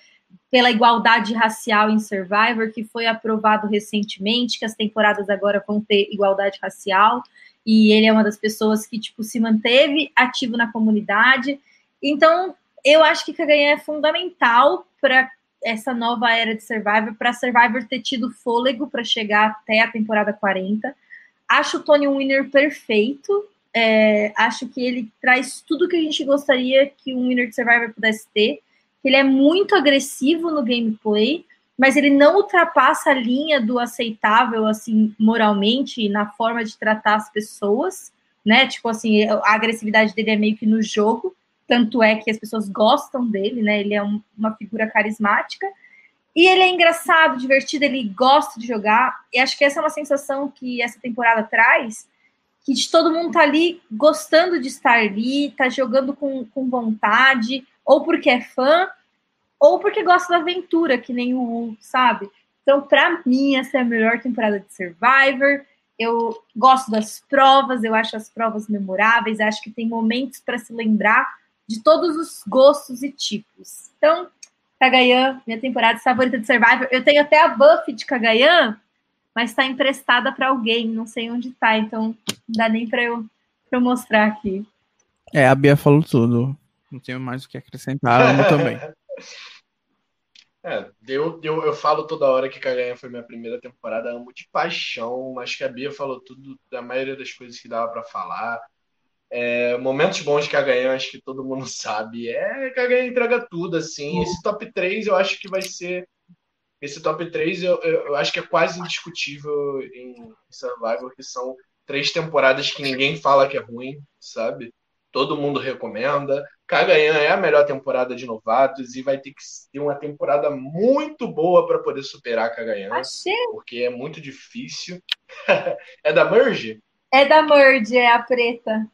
pela igualdade racial em Survivor, que foi aprovado recentemente, que as temporadas agora vão ter igualdade racial, e ele é uma das pessoas que tipo se manteve ativo na comunidade. Então, eu acho que Kaganha é fundamental para essa nova era de Survivor, para Survivor ter tido fôlego para chegar até a temporada 40. Acho o Tony um winner perfeito. É, acho que ele traz tudo que a gente gostaria que um winner de Survivor pudesse ter. Ele é muito agressivo no gameplay, mas ele não ultrapassa a linha do aceitável, assim, moralmente, na forma de tratar as pessoas, né? Tipo assim, a agressividade dele é meio que no jogo, tanto é que as pessoas gostam dele, né? Ele é um, uma figura carismática. E ele é engraçado, divertido, ele gosta de jogar. E acho que essa é uma sensação que essa temporada traz, que de todo mundo tá ali gostando de estar ali, tá jogando com, com vontade, ou porque é fã, ou porque gosta da aventura, que nem o U, sabe? Então, para mim, essa é a melhor temporada de Survivor. Eu gosto das provas, eu acho as provas memoráveis, acho que tem momentos para se lembrar de todos os gostos e tipos. Então, Kagayan, minha temporada favorita de Survivor. Eu tenho até a buff de Kagayan, mas está emprestada para alguém, não sei onde está, então não dá nem para eu, eu mostrar aqui. É, a Bia falou tudo. Não tenho mais o que acrescentar, amo também. É, eu, eu, eu falo toda hora que Kagayan foi minha primeira temporada, amo de paixão, mas que a Bia falou tudo, da maioria das coisas que dava para falar. É, momentos bons de Kaganha, acho que todo mundo sabe. É, Kaganha entrega tudo, assim. Esse top 3 eu acho que vai ser. Esse top 3 eu, eu, eu acho que é quase indiscutível em Survivor, que são três temporadas que ninguém fala que é ruim, sabe? Todo mundo recomenda. Kaganha é a melhor temporada de novatos e vai ter que ter uma temporada muito boa para poder superar Kaganha. Achei. Porque é muito difícil. é da Merge? É da Merge, é a preta.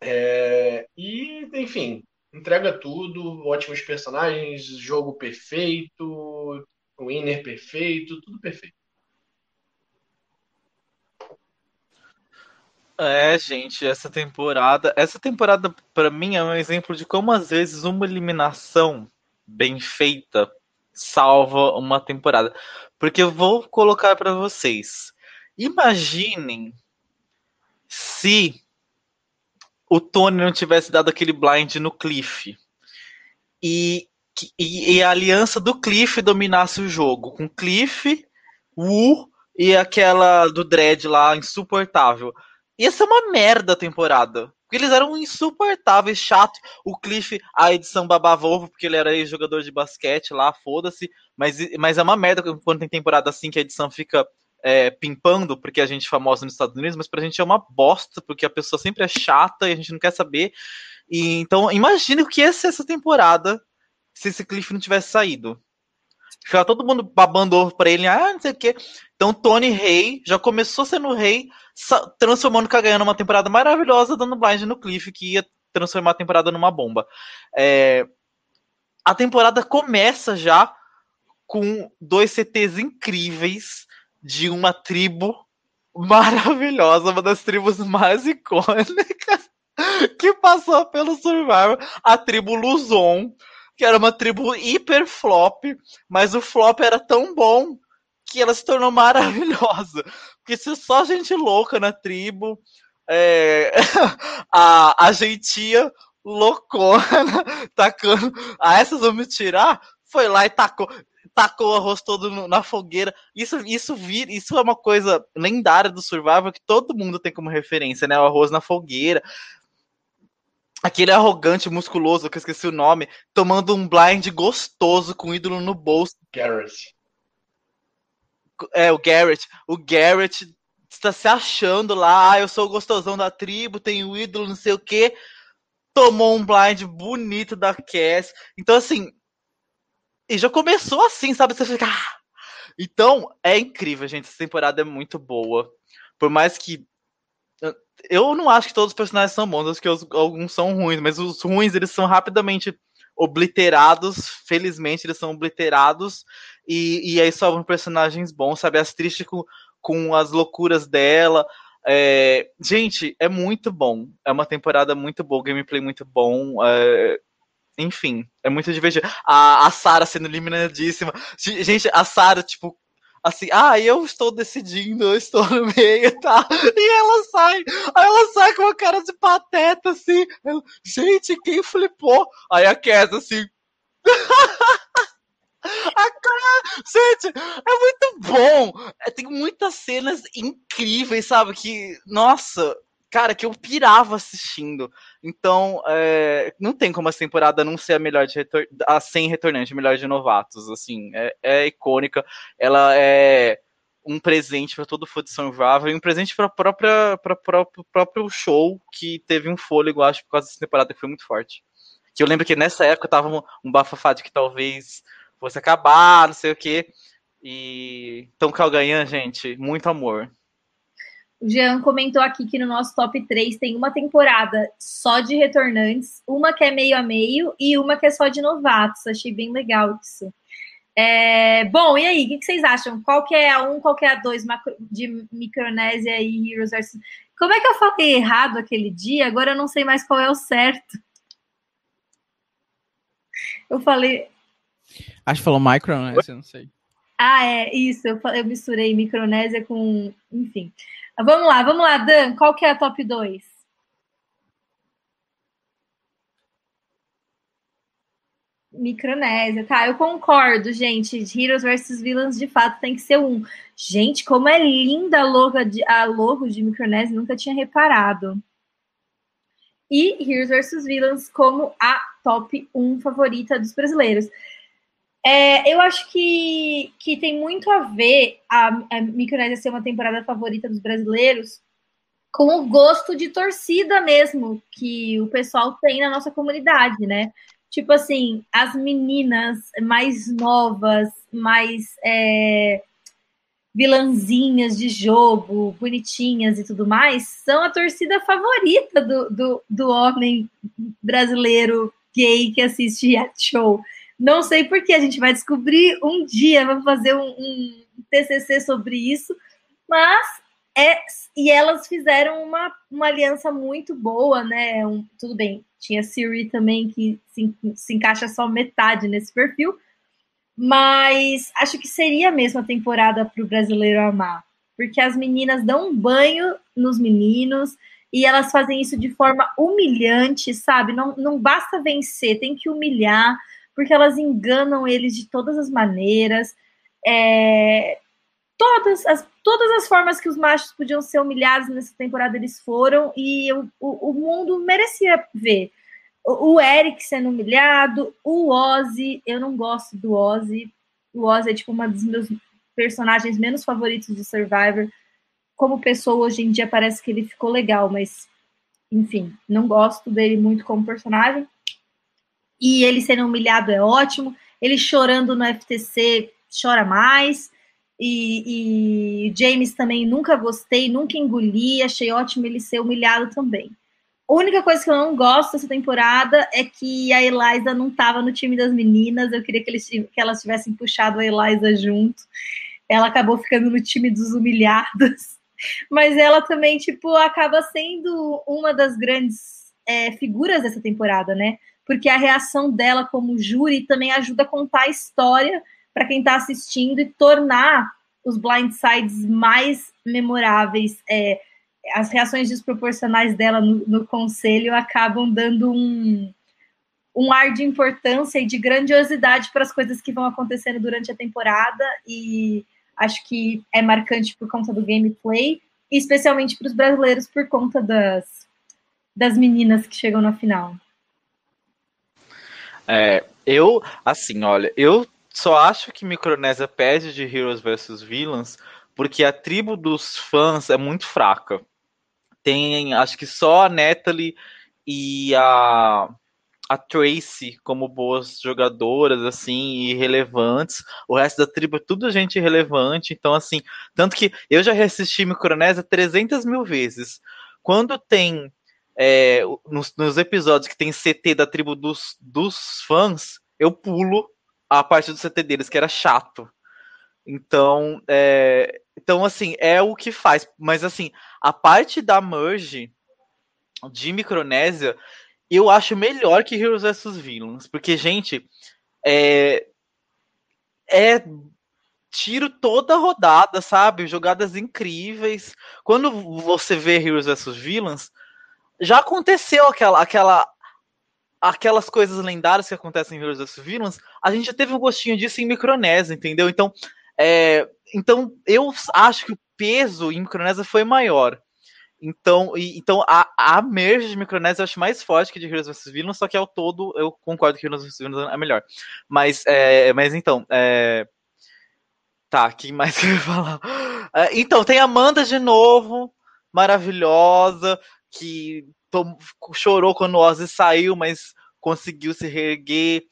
É, e, enfim, entrega tudo, ótimos personagens, jogo perfeito, winner perfeito, tudo perfeito. É, gente, essa temporada, essa temporada para mim é um exemplo de como às vezes uma eliminação bem feita salva uma temporada. Porque eu vou colocar para vocês. Imaginem se o Tony não tivesse dado aquele blind no Cliff e, e, e a aliança do Cliff dominasse o jogo, com Cliff, Wu e aquela do Dredd lá, insuportável. Ia ser uma merda a temporada. Porque eles eram insuportáveis, chato. O Cliff, a edição babava ovo, porque ele era jogador de basquete lá, foda-se. Mas, mas é uma merda quando tem temporada assim que a edição fica é, pimpando porque a gente é famosa nos Estados Unidos, mas pra gente é uma bosta, porque a pessoa sempre é chata e a gente não quer saber. E, então, imagine o que ia ser essa temporada se esse Cliff não tivesse saído. Ficava todo mundo babando ovo pra ele, ah, não sei o quê. Então, Tony Rey já começou sendo rei, transformando Kagayana numa temporada maravilhosa, dando blind no Cliff, que ia transformar a temporada numa bomba. É... A temporada começa já com dois CTs incríveis de uma tribo maravilhosa, uma das tribos mais icônicas que passou pelo Survivor, a tribo Luzon, que era uma tribo hiper flop, mas o flop era tão bom que ela se tornou maravilhosa. Porque se só gente louca na tribo, é... a, a gentia loucona tacando. Ah, essas vão me tirar? Foi lá e tacou tacou o arroz todo na fogueira. Isso, isso, vir, isso é uma coisa lendária do Survival que todo mundo tem como referência, né? O arroz na fogueira. Aquele arrogante, musculoso, que eu esqueci o nome, tomando um blind gostoso com ídolo no bolso. Garrett. É, o Garrett. O Garrett está se achando lá, ah, eu sou o gostosão da tribo, tenho ídolo, não sei o quê. Tomou um blind bonito da Cass. Então, assim, e já começou assim, sabe? Você fica. Ah! Então, é incrível, gente. Essa temporada é muito boa. Por mais que. Eu não acho que todos os personagens são bons, acho que alguns são ruins, mas os ruins eles são rapidamente obliterados. Felizmente, eles são obliterados. e, e aí sobram personagens bons, sabe? As tristes com, com as loucuras dela. É, gente, é muito bom. É uma temporada muito boa, gameplay muito bom. É, enfim, é muito divertido. A, a Sarah sendo eliminadíssima. Gente, a Sarah, tipo, assim, ah, eu estou decidindo, eu estou no meio, tá? E ela sai, ela sai com uma cara de pateta, assim. Gente, quem flipou? Aí a Cass, assim. A cara, gente, é muito bom. É, tem muitas cenas incríveis, sabe? Que, nossa, cara, que eu pirava assistindo. Então, é, não tem como essa temporada não ser a melhor de retor a sem retornante, a melhor de novatos. Assim, é, é icônica. Ela é um presente para todo o de Survival e um presente para própria para próprio próprio show que teve um fôlego, acho, por causa dessa temporada que foi muito forte. Que eu lembro que nessa época tava um, um bafafá de que talvez fosse acabar, não sei o quê. E então Calganhan, gente, muito amor. O Jean comentou aqui que no nosso top 3 tem uma temporada só de retornantes, uma que é meio a meio e uma que é só de novatos. Achei bem legal isso. É, bom, e aí, o que, vocês acham? Qual que é a 1, um, qual que é a 2 de Micronésia e Heroes vs. Como é que eu falei errado aquele dia? Agora eu não sei mais qual é o certo. Eu falei. Acho que falou Micronésia, não sei. Ah, é, isso. Eu, eu misturei Micronésia com. Enfim. Vamos lá, vamos lá, Dan. Qual que é a top 2? Micronésia, tá? Eu concordo, gente. Heroes vs Villains de fato tem que ser um. Gente, como é linda a logo de, a logo de Micronésia, nunca tinha reparado. E Heroes vs Villains como a top 1 favorita dos brasileiros. É, eu acho que, que tem muito a ver a, a Micronésia ser uma temporada favorita dos brasileiros com o gosto de torcida mesmo que o pessoal tem na nossa comunidade, né? Tipo assim, as meninas mais novas, mais é, vilãzinhas de jogo, bonitinhas e tudo mais, são a torcida favorita do, do, do homem brasileiro gay que assiste a show. Não sei por que, a gente vai descobrir um dia, vamos fazer um, um TCC sobre isso, mas é, e elas fizeram uma, uma aliança muito boa, né? Um, tudo bem, tinha Siri também que se, se encaixa só metade nesse perfil, mas acho que seria mesmo a temporada para o brasileiro amar, porque as meninas dão um banho nos meninos e elas fazem isso de forma humilhante, sabe? Não, não basta vencer, tem que humilhar porque elas enganam eles de todas as maneiras. É, todas, as, todas as formas que os machos podiam ser humilhados nessa temporada eles foram, e o, o, o mundo merecia ver. O, Eric sendo humilhado, o Ozzy, eu não gosto do Ozzy. O Ozzy é tipo uma dos meus personagens menos favoritos de Survivor. Como pessoa, hoje em dia parece que ele ficou legal, mas enfim, não gosto dele muito como personagem e ele sendo humilhado é ótimo. Ele chorando no FTC chora mais. E, e James também nunca gostei, nunca engoli, achei ótimo ele ser humilhado também. A única coisa que eu não gosto dessa temporada é que a Eliza não estava no time das meninas. Eu queria que, eles, que elas tivessem puxado a Eliza junto. Ela acabou ficando no time dos humilhados. Mas ela também, tipo, acaba sendo uma das grandes é, figuras dessa temporada, né? Porque a reação dela como júri também ajuda a contar a história para quem está assistindo e tornar os blindsides mais memoráveis. É, as reações desproporcionais dela no, no, conselho acabam dando um, um ar de importância e de grandiosidade para as coisas que vão acontecendo durante a temporada e acho que é marcante por conta do gameplay, e especialmente para os brasileiros por conta das, das meninas que chegam na final. É, eu, assim, olha, eu só acho que Micronésia perde de Heroes vs Villains porque a tribo dos fãs é muito fraca. Tem, acho que só a Natalie e a, a Tracy como boas jogadoras, assim, e relevantes. O resto da tribo é tudo gente relevante. Então, assim, tanto que eu já reassisti Micronésia 300 mil vezes. Quando tem é, nos, nos, episódios que tem CT da tribo dos, dos fãs, eu pulo a parte do CT deles, que era chato. Então, é, então assim, é o que faz. Mas assim, a parte da merge de Micronésia, eu acho melhor que Heroes vs Villains, porque gente, é, é tiro toda rodada, sabe? Jogadas incríveis. Quando você vê Heroes vs Villains, já aconteceu aquela, aquela, aquelas coisas lendárias que acontecem em Heroes vs Villains. A gente já teve um gostinho disso em Micronésia, entendeu? Então, é, então eu acho que o peso em Micronésia foi maior. Então, e, então a, a merge de Micronésia eu acho mais forte que de Heroes vs Villains, só que ao todo eu concordo que Heroes vs Villains é melhor. Mas, é, mas então, é, Tá, quem mais eu ia falar? É, então, tem Amanda de novo, maravilhosa, que chorou quando o Ozzy saiu, mas conseguiu se reerguer.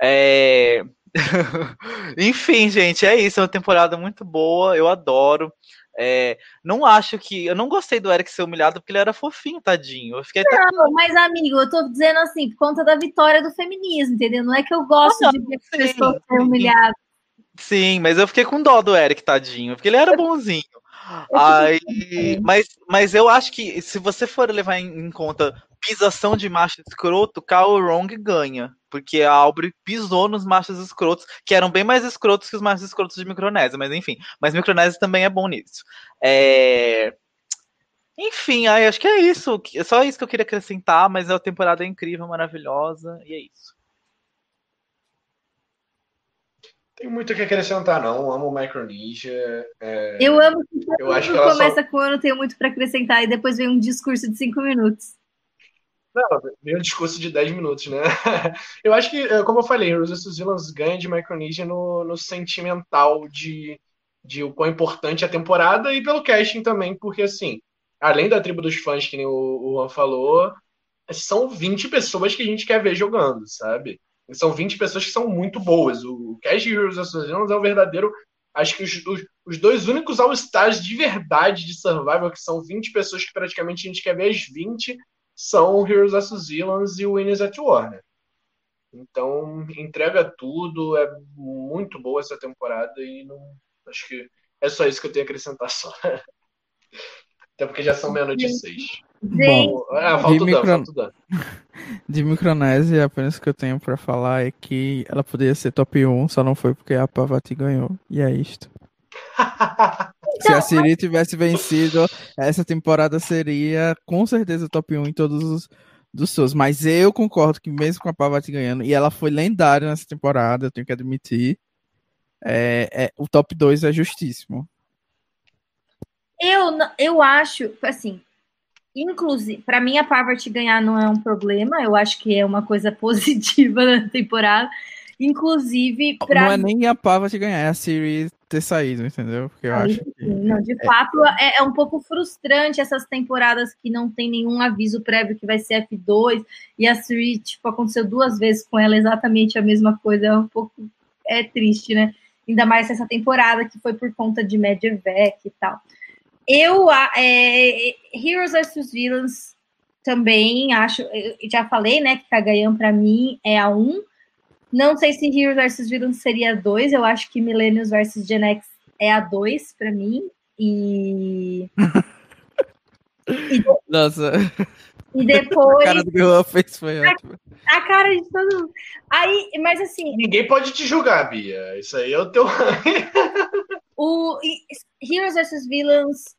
É... Enfim, gente, é isso. É uma temporada muito boa, eu adoro. É, não acho que. Eu não gostei do Eric ser humilhado porque ele era fofinho, tadinho. Eu fiquei não, até... mas, amigo, eu tô dizendo assim, por conta da vitória do feminismo, entendeu? Não é que eu gosto ah, de ver pessoas ser humilhadas. Sim, mas eu fiquei com dó do Eric, tadinho, porque ele era bonzinho. Aí, mas, mas eu acho que se você for levar em, conta pisação de macho escroto, Carl Wrong ganha. Porque a Aubrey pisou nos machos escrotos, que eram bem mais escrotos que os machos escrotos de Micronésia, mas enfim. Mas Micronésia também é bom nisso. É... Enfim, aí, acho que é isso. É só isso que eu queria acrescentar, mas a temporada é incrível, maravilhosa, e é isso. Tem muito o que acrescentar, não. Amo Micronesia. É... Eu amo que eu acho que começa só... com eu não tenho muito para acrescentar e depois vem um discurso de cinco minutos. Não, vem um discurso de 10 minutos, né? eu acho que, é, como eu falei, Rose vs. Villains ganha de Micronesia no, no sentimental de, de o quão importante é a temporada e pelo casting também, porque, assim, além da tribo dos fãs, que nem o, o Juan falou, são 20 pessoas que a gente quer ver jogando, sabe? São 20 pessoas que são muito boas. O Cash Heroes Associations é um verdadeiro. Acho que os, os, os dois únicos All-Stars de verdade de Survival, que são 20 pessoas que praticamente a gente quer ver as 20, são Heroes Associations e o Winners at War, né? Então, entrega tudo, é muito boa essa temporada e não, acho que é só isso que eu tenho a acrescentar só. Até porque já são meia-noite seis. Bom, ah, falta de, micro... falta de Micronésia, apenas que eu tenho pra falar é que ela poderia ser top 1, só não foi porque a Pavati ganhou. E é isto. Se a Siri tivesse vencido, essa temporada seria com certeza top 1 em todos os dos seus. Mas eu concordo que mesmo com a Pavati ganhando, e ela foi lendária nessa temporada, eu tenho que admitir, é, é, o top 2 é justíssimo. Eu, eu acho, assim, Inclusive, para mim, a Parvati ganhar não é um problema, eu acho que é uma coisa positiva na temporada. Inclusive, pra... Não é nem a Parvati ganhar, é a Siri ter saído, entendeu? Porque eu Aí, acho que... Não, de é... fato, é, é, um pouco frustrante essas temporadas que não tem nenhum aviso prévio que vai ser F2, e a Siri, tipo, aconteceu duas vezes com ela exatamente a mesma coisa, é um pouco é triste, né? Ainda mais essa temporada que foi por conta de Medivec e tal. Eu, é, Heroes vs Villains também acho, já falei, né, que Kagayan para mim é a 1. Um. Não sei se Heroes vs Villains seria a 2, eu acho que Millennials vs Gen X é a 2 para mim. E. e Nossa. E depois. A cara do Guilherme fez foi a, ótimo. A cara de todo mundo. Aí, mas assim. Ninguém pode te julgar, Bia. Isso aí é o teu. o Heroes vs Villains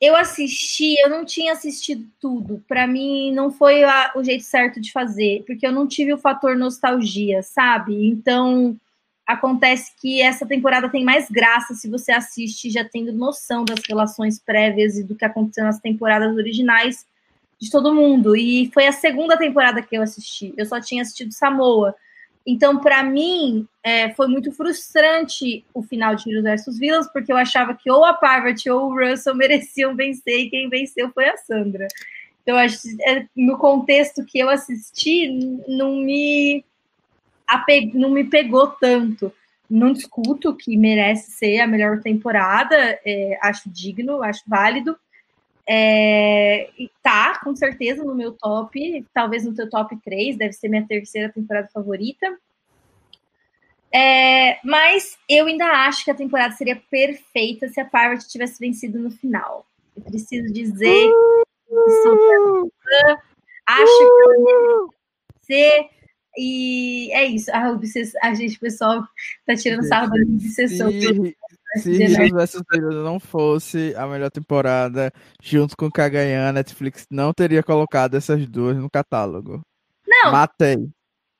eu assisti, eu não tinha assistido tudo. Para mim, não foi a, o jeito certo de fazer, porque eu não tive o fator nostalgia, sabe? Então, acontece que essa temporada tem mais graça se você assiste já tendo noção das relações prévias e do que aconteceu nas temporadas originais de todo mundo. E foi a segunda temporada que eu assisti. Eu só tinha assistido Samoa. Então, para mim, é, foi muito frustrante o final de Heroes vs Villains, porque eu achava que ou a Parvati ou o Russell mereciam vencer, e quem venceu foi a Sandra. Então, é, no contexto que eu assisti, não me, não me pegou tanto. Não discuto que merece ser a melhor temporada, é, acho digno, acho válido, é, tá, com certeza, no meu top, talvez no teu top 3, deve ser minha terceira temporada favorita. É, mas eu ainda acho que a temporada seria perfeita se a Parvati tivesse vencido no final. Eu preciso dizer que sou fã, acho que ela ser. E é isso. A, a gente, pessoal, tá tirando sarro minha obsessão. Se, Heroes vs Villains não fosse a melhor temporada, junto com Kagayan, Netflix não teria colocado essas duas no catálogo. Não. Matei.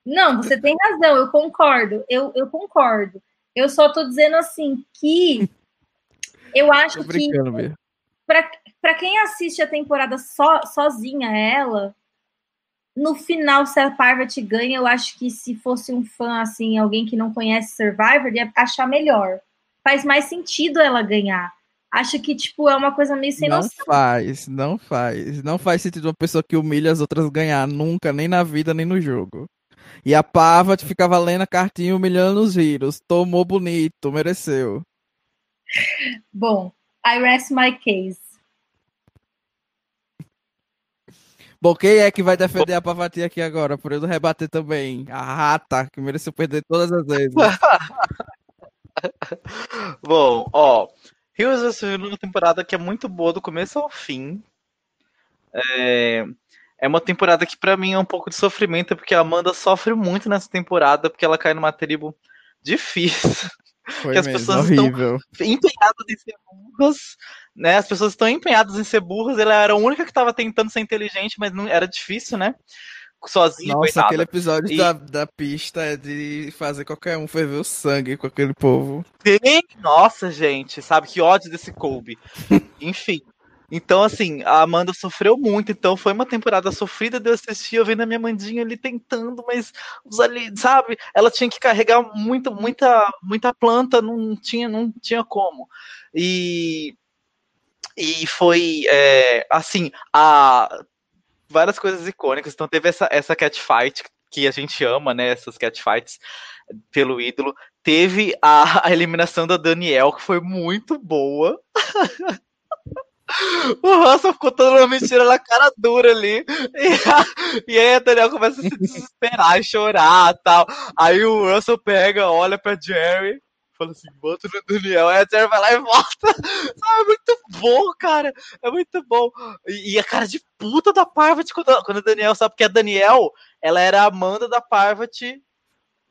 Não, você tem razão, eu concordo. Eu, eu concordo. Eu só tô dizendo assim que eu acho que para quem assiste a temporada so, sozinha ela, no final, se a Parvati ganha, eu acho que se fosse um fã, assim, alguém que não conhece Survivor, ia achar melhor. Faz mais sentido ela ganhar. Acho que, tipo, é uma coisa meio sem não noção. Não faz, não faz. Não faz sentido uma pessoa que humilha as outras ganhar nunca, nem na vida, nem no jogo. E a Parvati ficava lendo a cartinha humilhando os vírus. Tomou bonito, mereceu. Bom, I rest my case. Bom, quem é que vai defender a Pavati aqui agora? Por eu rebater também. A rata, que mereceu perder todas as vezes. Bom, ó. Heroes vs. uma temporada que é muito boa do começo ao fim. É, é uma temporada que para mim é um pouco de sofrimento, porque a Amanda sofre muito nessa temporada, porque ela cai numa tribo difícil. Foi que as mesmo, pessoas horrível. estão empenhadas em ser burras, né? As pessoas estão empenhadas em ser burras. Ela era a única que estava tentando ser inteligente, mas não era difícil, né? Sozinha, Nossa, coitada. aquele episódio e... da, da pista é de fazer qualquer um ferver o sangue com aquele povo. Sim, nossa, gente, sabe que ódio desse Kobe. Enfim. Então, assim, a Amanda sofreu muito, então foi uma temporada sofrida de eu assistir, eu vendo a minha mandinha ali tentando, mas os ali, sabe, ela tinha que carregar muito, muita, muita planta, não tinha, não tinha como. E, e foi, é, assim, a, várias coisas icônicas, então teve essa, essa catfight que a gente ama, né, essas catfights pelo ídolo, teve a, a eliminação da Daniel, que foi muito boa. O Russell ficou toda uma mentira na cara dura ali. E, a, e aí a Daniel começa a se desesperar e chorar tal. Aí o Russell pega, olha pra Jerry, fala assim, bota no Daniel. Aí a Jerry vai lá e volta. Ah, é muito bom, cara. É muito bom. E, e a cara de puta da Parvati quando, quando a Daniel sabe que a Daniel, ela era a Amanda da Parvati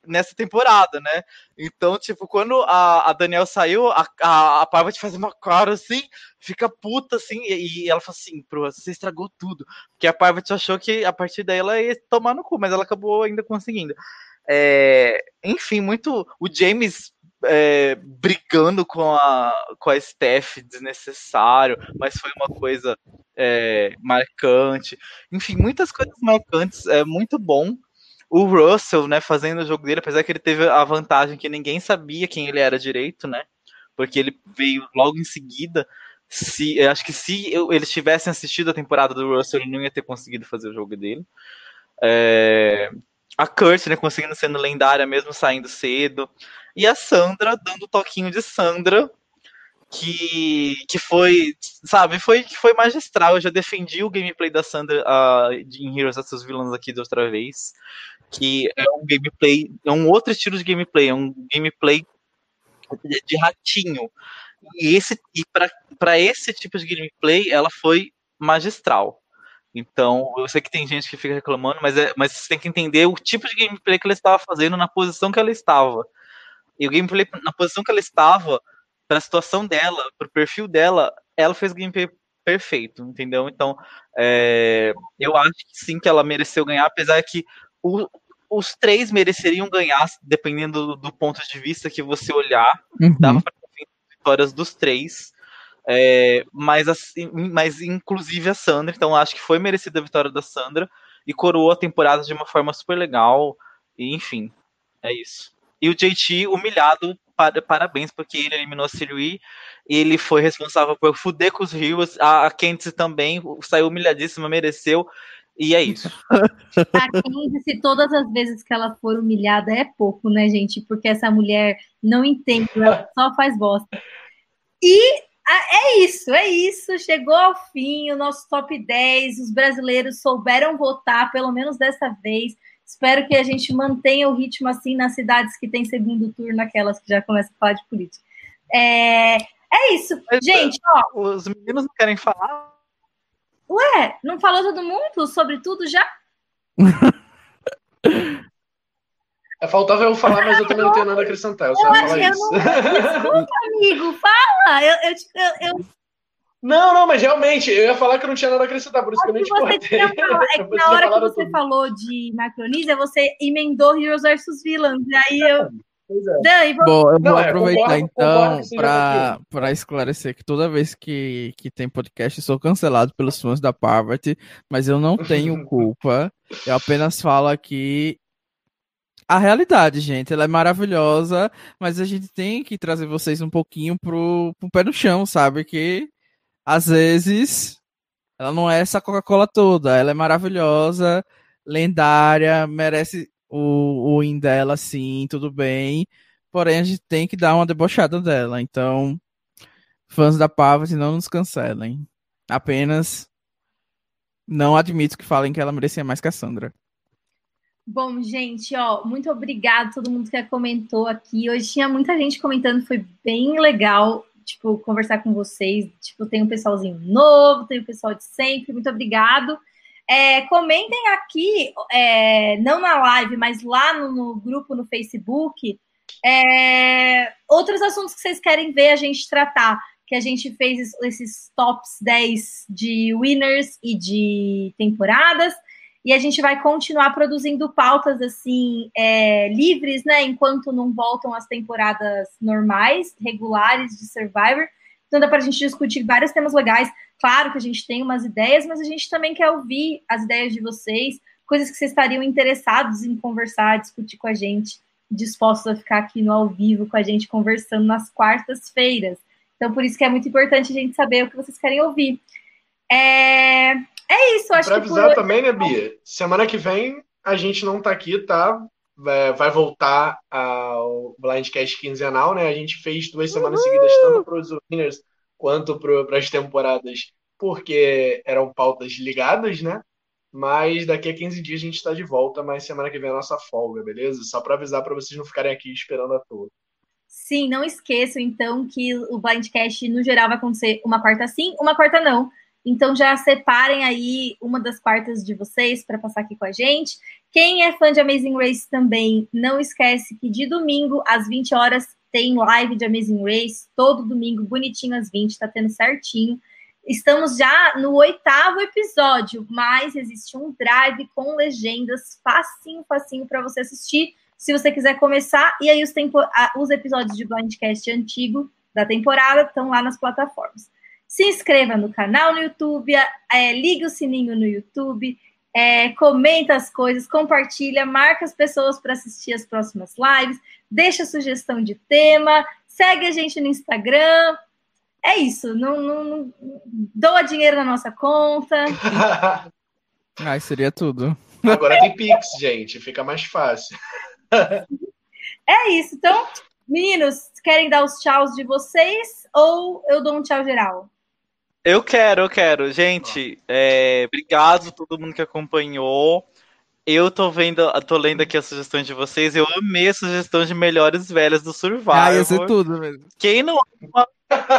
nessa temporada, né? Então, tipo, quando a, a Daniel saiu, a, a, a Parvati faz uma cara assim, fica puta assim, e, e ela fala assim, pro você estragou tudo. Porque a Parvati achou que a partir daí ela ia tomar no cu, mas ela acabou ainda conseguindo. É, enfim, muito. O James é, brigando com a, com a Steph desnecessário, mas foi uma coisa é, marcante. Enfim, muitas coisas marcantes, é muito bom o Russell, né, fazendo o jogo dele, apesar que ele teve a vantagem que ninguém sabia quem ele era direito, né? Porque ele veio logo em seguida. Se, acho que se eu, eles tivessem assistido a temporada do Russell, ele não ia ter conseguido fazer o jogo dele. É, a Kurt, né, conseguindo sendo lendária mesmo saindo cedo. E a Sandra dando o toquinho de Sandra, que, que foi, sabe, foi foi magistral. Eu já defendi o gameplay da Sandra uh, em Heroes vs Villains aqui de outra vez que é um gameplay, é um outro estilo de gameplay, é um gameplay de, de ratinho. E esse e para esse tipo de gameplay, ela foi magistral. Então, eu sei que tem gente que fica reclamando, mas, é, mas você tem que entender o tipo de gameplay que ela estava fazendo na posição que ela estava. E o gameplay na posição que ela estava, para a situação dela, para o perfil dela, ela fez gameplay perfeito, entendeu? Então, é, eu acho que sim que ela mereceu ganhar, apesar que o, os três mereceriam ganhar, dependendo do, do, ponto de vista que você olhar. Uhum. Dava para vitórias dos três. É, mas, assim, mas inclusive a Sandra, então acho que foi merecida a vitória da Sandra e coroou a temporada de uma forma super legal. E, enfim, é isso. E o JT humilhado, para, parabéns, porque ele eliminou a Sirui, ele foi responsável por fuder com os rios, a, a também saiu humilhadíssima, mereceu. E é isso. A Candice, todas as vezes que ela for humilhada, é pouco, né, gente? Porque essa mulher não entende, ela só faz bosta. E é isso, é isso. Chegou ao fim o nosso top 10. Os brasileiros souberam votar, pelo menos dessa vez. Espero que a gente mantenha o ritmo assim nas cidades que tem segundo turno, aquelas que já começam a falar de política. É, é isso. Mas, gente, ó. Os meninos não querem falar? Ué, não falou todo mundo sobre tudo já? É, faltava eu falar, mas eu também não tenho nada a acrescentar. Eu só eu falar isso. Não... Desculpa, amigo, fala. Eu, eu, eu, eu, Não, não, mas realmente, eu ia falar que eu não tinha nada a acrescentar, por isso que eu nem te cortei. É que na hora que você tudo. falou de Macronísia, você emendou Heroes vs Villains, e aí eu... É. Bom, eu vou não, é, aproveitar então para esclarecer que toda vez que, que tem podcast, eu sou cancelado pelos fãs da Parvati, mas eu não tenho culpa. Eu apenas falo aqui a realidade, gente. Ela é maravilhosa, mas a gente tem que trazer vocês um pouquinho pro, pro pé no chão, sabe? Que às vezes ela não é essa Coca-Cola toda. Ela é maravilhosa, lendária, merece o, o win dela, sim, tudo bem. Porém, a gente tem que dar uma debochada dela. Então, fãs da Parvati, não nos cancelem. Apenas não admito que falem que ela merecia mais que a Sandra. Bom, gente, ó, muito obrigado a todo mundo que comentou aqui. Hoje tinha muita gente comentando, foi bem legal, tipo, conversar com vocês. Tipo, tem um pessoalzinho novo, tem o um pessoal de sempre. Muito obrigado. É, comentem aqui, é, não na live, mas lá no, no grupo no Facebook, é, outros assuntos que vocês querem ver a gente tratar. Que a gente fez esses tops 10 de winners e de temporadas e a gente vai continuar produzindo pautas assim é, livres, né? Enquanto não voltam as temporadas normais, regulares de Survivor. Então dá para a gente discutir vários temas legais. Claro que a gente tem umas ideias, mas a gente também quer ouvir as ideias de vocês, coisas que vocês estariam interessados em conversar, discutir com a gente, dispostos a ficar aqui no ao vivo com a gente conversando nas quartas-feiras. Então por isso que é muito importante a gente saber o que vocês querem ouvir. É... É isso, acho pra que. Pra avisar também, né, Bia? Semana que vem a gente não tá aqui, tá? Vai voltar ao Blindcast quinzenal, né? A gente fez duas semanas Uhul! seguidas, tanto para os winners quanto para as temporadas, porque eram pautas ligadas, né? Mas daqui a 15 dias a gente está de volta, mas semana que vem é a nossa folga, beleza? Só para avisar para vocês não ficarem aqui esperando à toa. Sim, não esqueçam então que o Blindcast no geral vai acontecer uma quarta sim, uma quarta não. Então já separem aí uma das quartas de vocês para passar aqui com a gente. Quem é fã de Amazing Race também, não esquece que de domingo às 20 horas tem live de Amazing Race, todo domingo, bonitinho às 20, tá tendo certinho. Estamos já no oitavo episódio, mas existe um drive com legendas facinho, facinho para você assistir, se você quiser começar. E aí os, tempo, os episódios de Blindcast antigo da temporada estão lá nas plataformas se inscreva no canal no YouTube, é, ligue o sininho no YouTube, é, comenta as coisas, compartilha, marca as pessoas para assistir as próximas lives, deixa sugestão de tema, segue a gente no Instagram. É isso, não, não, não doa dinheiro na nossa conta. Ai, seria tudo. Agora tem Pix, gente, fica mais fácil. é isso, então, meninos, querem dar os tchauz de vocês ou eu dou um tchau geral? Eu quero, eu quero. Gente, é, obrigado a todo mundo que acompanhou. Eu tô vendo, tô lendo aqui as sugestões de vocês. Eu amei a sugestão de melhores velhas do Survivor. Ah, ia ser tudo mesmo. Quem não ama,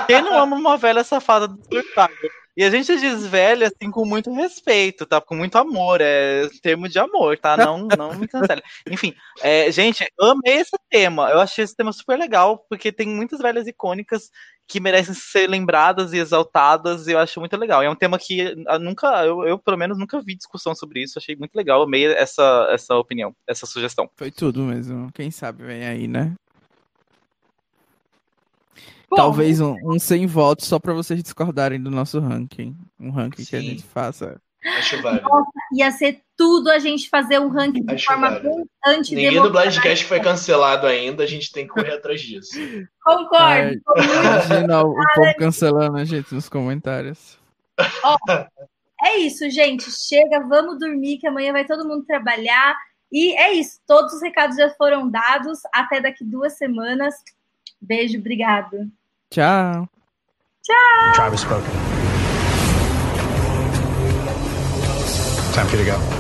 quem não ama uma velha safada do Survivor? E a gente diz velha assim com muito respeito, tá? Com muito amor, é termo de amor, tá? Não, não me cancele. Enfim, é, gente, amei esse tema. Eu achei esse tema super legal, porque tem muitas velhas icônicas que merecem ser lembradas e exaltadas, e eu acho muito legal. E é um tema que eu nunca, eu, eu, pelo menos nunca vi discussão sobre isso, achei muito legal, amei essa, essa opinião, essa sugestão. Foi tudo mesmo. Quem sabe vem aí, né? Bom, Talvez um, um 100 votos só para vocês discordarem do nosso ranking. Um ranking Sim. que a gente faça. Acho válido. Nossa, ia ser tudo a gente fazer um ranking de Acho forma anti Ninguém do Blindcast foi cancelado ainda, a gente tem que correr atrás disso. Concordo. É, imagina o, o povo cancelando a gente nos comentários. Ó, é isso, gente. Chega, vamos dormir, que amanhã vai todo mundo trabalhar. E é isso. Todos os recados já foram dados. Até daqui duas semanas. Beijo, obrigado. Tchau. Tchau. Tchau, spoken. Time for you to go.